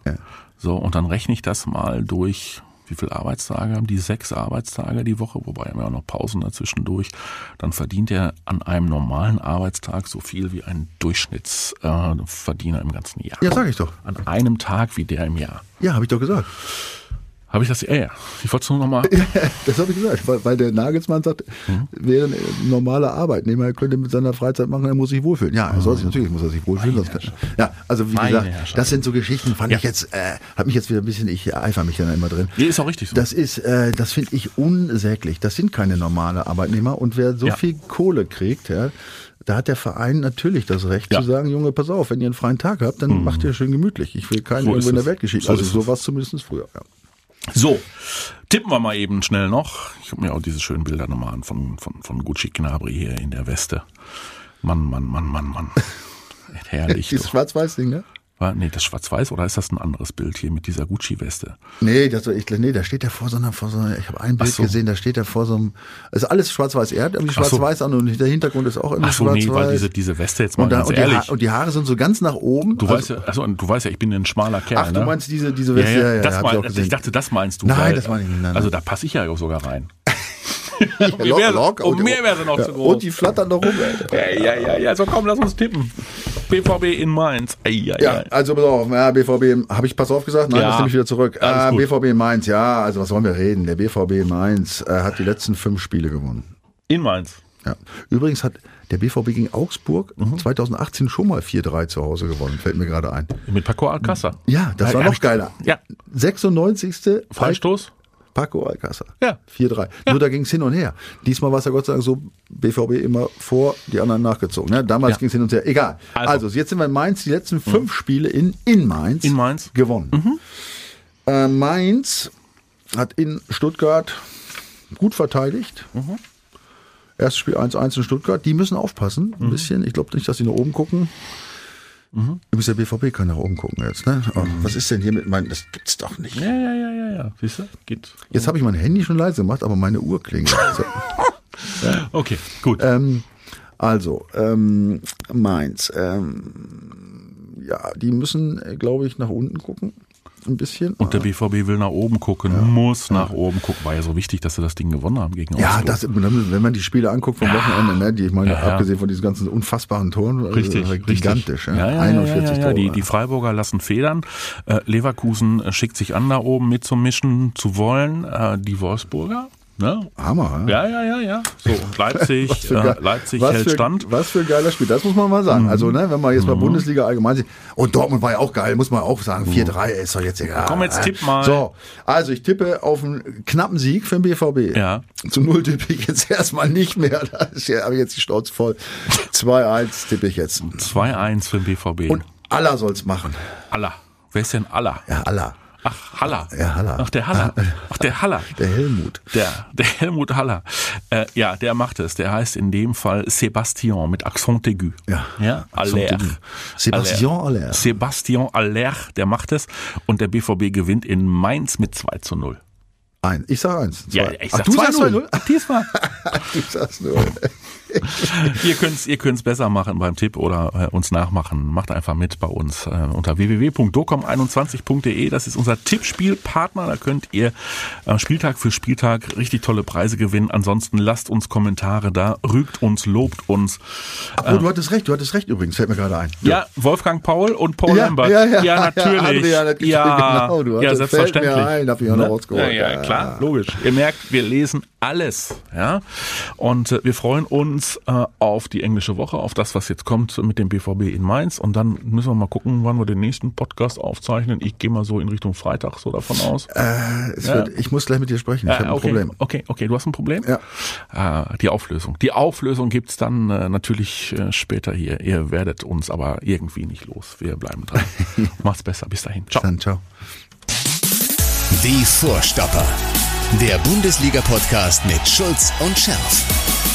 [SPEAKER 2] So und dann rechne ich das mal durch. Wie viele Arbeitstage haben die? Sechs Arbeitstage die Woche, wobei haben wir auch noch Pausen dazwischen durch. Dann verdient er an einem normalen Arbeitstag so viel wie ein Durchschnittsverdiener äh, im ganzen Jahr.
[SPEAKER 3] Ja, sag ich doch.
[SPEAKER 2] An einem Tag wie der im Jahr.
[SPEAKER 3] Ja, habe ich doch gesagt.
[SPEAKER 2] Habe ich das? Ja, ja. Ich wollte es nur noch mal. [LAUGHS]
[SPEAKER 3] Das habe ich gesagt, weil, weil der Nagelsmann sagt,
[SPEAKER 2] Mhm.
[SPEAKER 3] wäre ein normaler Arbeitnehmer, er könnte mit seiner Freizeit machen, er muss sich wohlfühlen. Ja, er soll sich natürlich, muss er sich wohlfühlen.
[SPEAKER 2] Meine
[SPEAKER 3] Sonst kann, ja, also wie
[SPEAKER 2] Meine
[SPEAKER 3] gesagt,
[SPEAKER 2] Herrschaft.
[SPEAKER 3] das sind so Geschichten, fand
[SPEAKER 2] Ja.
[SPEAKER 3] ich jetzt, äh, hat mich jetzt wieder ein bisschen, ich eifer mich dann immer drin.
[SPEAKER 2] Nee, ist auch richtig so.
[SPEAKER 3] Das ist, äh, das finde ich unsäglich. Das sind keine normale Arbeitnehmer. Und wer so
[SPEAKER 2] Ja.
[SPEAKER 3] viel Kohle kriegt, ja, da hat der Verein natürlich das Recht
[SPEAKER 2] Ja. Mhm.
[SPEAKER 3] zu sagen, Junge, pass auf, wenn ihr einen freien Tag habt, dann macht ihr schön gemütlich. Ich will keinen
[SPEAKER 2] So
[SPEAKER 3] irgendwo in der
[SPEAKER 2] es.
[SPEAKER 3] Weltgeschichte.
[SPEAKER 2] So
[SPEAKER 3] also so war es zumindest früher. Ja.
[SPEAKER 2] So, tippen wir mal eben schnell noch. Ich habe mir auch diese schönen Bilder nochmal an von, von, von Gucci Gnabry hier in der Weste. Mann, Mann, Mann, Mann, Mann. [LAUGHS] Herrlich.
[SPEAKER 3] Dieses. Schwarz-Weiß-Ding, ne?
[SPEAKER 2] War, nee, das Schwarz-Weiß oder ist das ein anderes Bild hier mit dieser Gucci-Weste?
[SPEAKER 3] Nee, das, ich, nee, da steht er vor so einer, vor so einer, ich habe ein Bild
[SPEAKER 2] so.
[SPEAKER 3] gesehen, da steht er vor so einem, ist alles schwarz-weiß. Er hat irgendwie
[SPEAKER 2] Ach so.
[SPEAKER 3] schwarz-weiß an und der Hintergrund ist auch irgendwie
[SPEAKER 2] Ach so, nee,
[SPEAKER 3] schwarz-weiß.
[SPEAKER 2] weil diese, diese Weste jetzt mal
[SPEAKER 3] und, da,
[SPEAKER 2] ganz
[SPEAKER 3] und, die
[SPEAKER 2] ehrlich.
[SPEAKER 3] Haare, und die Haare sind so ganz nach oben.
[SPEAKER 2] du,
[SPEAKER 3] Also-
[SPEAKER 2] weißt ja, also, und du weißt ja, ich bin ein schmaler Kerl.
[SPEAKER 3] Ach,
[SPEAKER 2] ne?
[SPEAKER 3] du meinst diese, diese
[SPEAKER 2] ja,
[SPEAKER 3] Weste?
[SPEAKER 2] ja, das
[SPEAKER 3] hab
[SPEAKER 2] mein,
[SPEAKER 3] ich auch
[SPEAKER 2] also
[SPEAKER 3] gesehen.
[SPEAKER 2] ich dachte, das meinst du.
[SPEAKER 3] Nein,
[SPEAKER 2] weil,
[SPEAKER 3] das meine ich nicht, nein,
[SPEAKER 2] Also da passe ich ja sogar rein. [LAUGHS]
[SPEAKER 3] Ja,
[SPEAKER 2] Wie wär- und mir wäre sie noch
[SPEAKER 3] ja,
[SPEAKER 2] zu groß.
[SPEAKER 3] Und die flattern noch rum, Alter.
[SPEAKER 2] Ja, ja, ja, ja, so komm, lass uns tippen. BVB in Mainz. Ei, ei,
[SPEAKER 3] Ja,
[SPEAKER 2] ei.
[SPEAKER 3] also pass auf, ja, BVB, habe ich pass auf gesagt? Nein,
[SPEAKER 2] Ja.
[SPEAKER 3] das nehme ich wieder zurück. Äh,
[SPEAKER 2] gut.
[SPEAKER 3] BVB Mainz, ja, also was wollen wir reden? Der BVB Mainz äh, hat die letzten fünf Spiele gewonnen.
[SPEAKER 2] In Mainz.
[SPEAKER 3] Ja. Übrigens hat der BVB gegen Augsburg
[SPEAKER 2] Mhm.
[SPEAKER 3] 2018 schon mal 4-3 zu Hause gewonnen, fällt mir gerade ein.
[SPEAKER 2] Mit Paco Alcázar.
[SPEAKER 3] Ja, das war
[SPEAKER 2] Ja,
[SPEAKER 3] noch
[SPEAKER 2] ich-
[SPEAKER 3] geiler.
[SPEAKER 2] Ja.
[SPEAKER 3] 96.
[SPEAKER 2] Freistoß?
[SPEAKER 3] Paco Alcázar.
[SPEAKER 2] Ja.
[SPEAKER 3] 4-3. Nur da ging es hin und her. Diesmal war es ja Gott sei Dank so, BVB immer vor, die anderen nachgezogen. Ne? Damals
[SPEAKER 2] Ja.
[SPEAKER 3] ging es hin und her. Egal. Also.
[SPEAKER 2] Also.
[SPEAKER 3] jetzt sind wir in Mainz, die letzten fünf Spiele in, in Mainz.
[SPEAKER 2] In Mainz.
[SPEAKER 3] Gewonnen. Äh, Mainz hat in Stuttgart gut verteidigt. Erstes Spiel 1-1 in Stuttgart. Die müssen aufpassen, ein bisschen. Ich glaube nicht, dass sie nach oben gucken. Übrigens, der BVB kann nach oben gucken jetzt. Ne? Oh, Was ist denn hier mit meinem... Das gibt's doch nicht.
[SPEAKER 2] Ja, ja, ja, ja, ja. Siehst du? Geht.
[SPEAKER 3] Jetzt habe ich mein Handy schon leise gemacht, aber meine Uhr klingelt. [LAUGHS] So.
[SPEAKER 2] Okay, gut.
[SPEAKER 3] ähm, also, ähm, Mainz. Ähm, ja, die müssen, glaube ich, nach unten gucken. Ein bisschen.
[SPEAKER 2] Und der BVB will nach oben gucken, muss nach oben gucken. War ja so wichtig, dass sie das Ding gewonnen haben gegen
[SPEAKER 3] ja,
[SPEAKER 2] Augsburg.
[SPEAKER 3] das, wenn man die Spiele anguckt vom Wochenende, ne, die ich meine,
[SPEAKER 2] Ja, ja.
[SPEAKER 3] abgesehen von diesen ganzen unfassbaren Toren,
[SPEAKER 2] Richtig,
[SPEAKER 3] äh,
[SPEAKER 2] richtig.
[SPEAKER 3] gigantisch. Ja,
[SPEAKER 2] Ja, ja,
[SPEAKER 3] 41
[SPEAKER 2] ja, ja, ja.
[SPEAKER 3] Tore.
[SPEAKER 2] Die, die Freiburger lassen federn. Äh, Leverkusen äh, schickt sich an, da oben mitzumischen zu wollen. Äh, die Wolfsburger, ne?
[SPEAKER 3] Hammer.
[SPEAKER 2] Ja, ja, ja, ja. So, [LAUGHS] Leipzig,
[SPEAKER 3] für
[SPEAKER 2] äh,
[SPEAKER 3] geil-
[SPEAKER 2] Leipzig hält
[SPEAKER 3] für,
[SPEAKER 2] stand. Mhm.
[SPEAKER 3] Was für ein geiler Spiel, das muss man mal sagen. Also, ne, wenn man jetzt mal Bundesliga allgemein sieht, und Dortmund war ja auch geil, muss man auch sagen. 4-3 ist doch jetzt egal.
[SPEAKER 2] Mhm. Komm, jetzt tipp mal.
[SPEAKER 3] So, also ich tippe auf einen knappen Sieg für den BVB.
[SPEAKER 2] Ja.
[SPEAKER 3] Zu Null tippe ich jetzt [LAUGHS] erstmal nicht mehr. Da ja- habe ich jetzt die Schnauze voll. 2-1 tippe ich jetzt.
[SPEAKER 2] 2-1 für den BVB.
[SPEAKER 3] Und Allah soll's machen.
[SPEAKER 2] Aller. Wer ist denn Aller?
[SPEAKER 3] Ja, Allah.
[SPEAKER 2] Ach, Haller.
[SPEAKER 3] Ja, Haller.
[SPEAKER 2] Ach, der Haller. Ach, der Haller.
[SPEAKER 3] Der Helmut.
[SPEAKER 2] Der, der Helmut Haller. Äh, ja, der macht es. Der heißt in dem Fall Sebastian mit Accent aigu.
[SPEAKER 3] Ja.
[SPEAKER 2] Ja, Aller.
[SPEAKER 3] Sebastian Aller.
[SPEAKER 2] Sebastian Aller, der macht es. Und der BVB gewinnt in Mainz mit 2 zu 0.
[SPEAKER 3] Ein. Ich sag eins.
[SPEAKER 2] Ja,
[SPEAKER 3] Zwei.
[SPEAKER 2] ich
[SPEAKER 3] Ach,
[SPEAKER 2] sag
[SPEAKER 3] du sagst
[SPEAKER 2] 2-0.
[SPEAKER 3] 2-0?
[SPEAKER 2] Diesmal.
[SPEAKER 3] Du sagst 0. [LAUGHS]
[SPEAKER 2] ihr könnt's, ihr könnt's besser machen beim Tipp oder äh, uns nachmachen. Macht einfach mit bei uns äh, unter www.docom21.de. Das ist unser Tippspielpartner. Da könnt ihr äh, Spieltag für Spieltag richtig tolle Preise gewinnen. Ansonsten lasst uns Kommentare da, rügt uns, lobt uns.
[SPEAKER 3] Oh, du hattest recht, du hattest recht übrigens, fällt mir gerade ein.
[SPEAKER 2] Ja, Wolfgang Paul und Paul
[SPEAKER 3] Ja,
[SPEAKER 2] Lambert.
[SPEAKER 3] ja, ja,
[SPEAKER 2] natürlich.
[SPEAKER 3] Adrian hat geschrieben,
[SPEAKER 2] ja, [LAUGHS]
[SPEAKER 3] genau, du
[SPEAKER 2] ja,
[SPEAKER 3] fällt
[SPEAKER 2] selbstverständlich.
[SPEAKER 3] mir ein, hab ich auch noch rausgeholt.
[SPEAKER 2] Ja, ja,
[SPEAKER 3] Ja.
[SPEAKER 2] klar, logisch. Ihr merkt, wir lesen alles, ja. Und äh, wir freuen uns äh, auf die englische Woche, auf das, was jetzt kommt mit dem BVB in Mainz. Und dann müssen wir mal gucken, wann wir den nächsten Podcast aufzeichnen. Ich gehe mal so in Richtung Freitag so davon aus.
[SPEAKER 3] Äh, es
[SPEAKER 2] Ja.
[SPEAKER 3] wird, ich muss gleich mit dir sprechen, ich
[SPEAKER 2] Äh,
[SPEAKER 3] habe ein
[SPEAKER 2] okay,
[SPEAKER 3] Problem.
[SPEAKER 2] Okay, okay, du hast ein Problem?
[SPEAKER 3] Ja.
[SPEAKER 2] Äh, die Auflösung. Die Auflösung gibt's dann äh, natürlich äh, später hier. Ihr werdet uns aber irgendwie nicht los. Wir bleiben dran. [LAUGHS] Macht's besser. Bis dahin. Ciao.
[SPEAKER 3] Dann ciao.
[SPEAKER 1] Die Vorstopper. Der Bundesliga-Podcast mit Schulz und Scherf.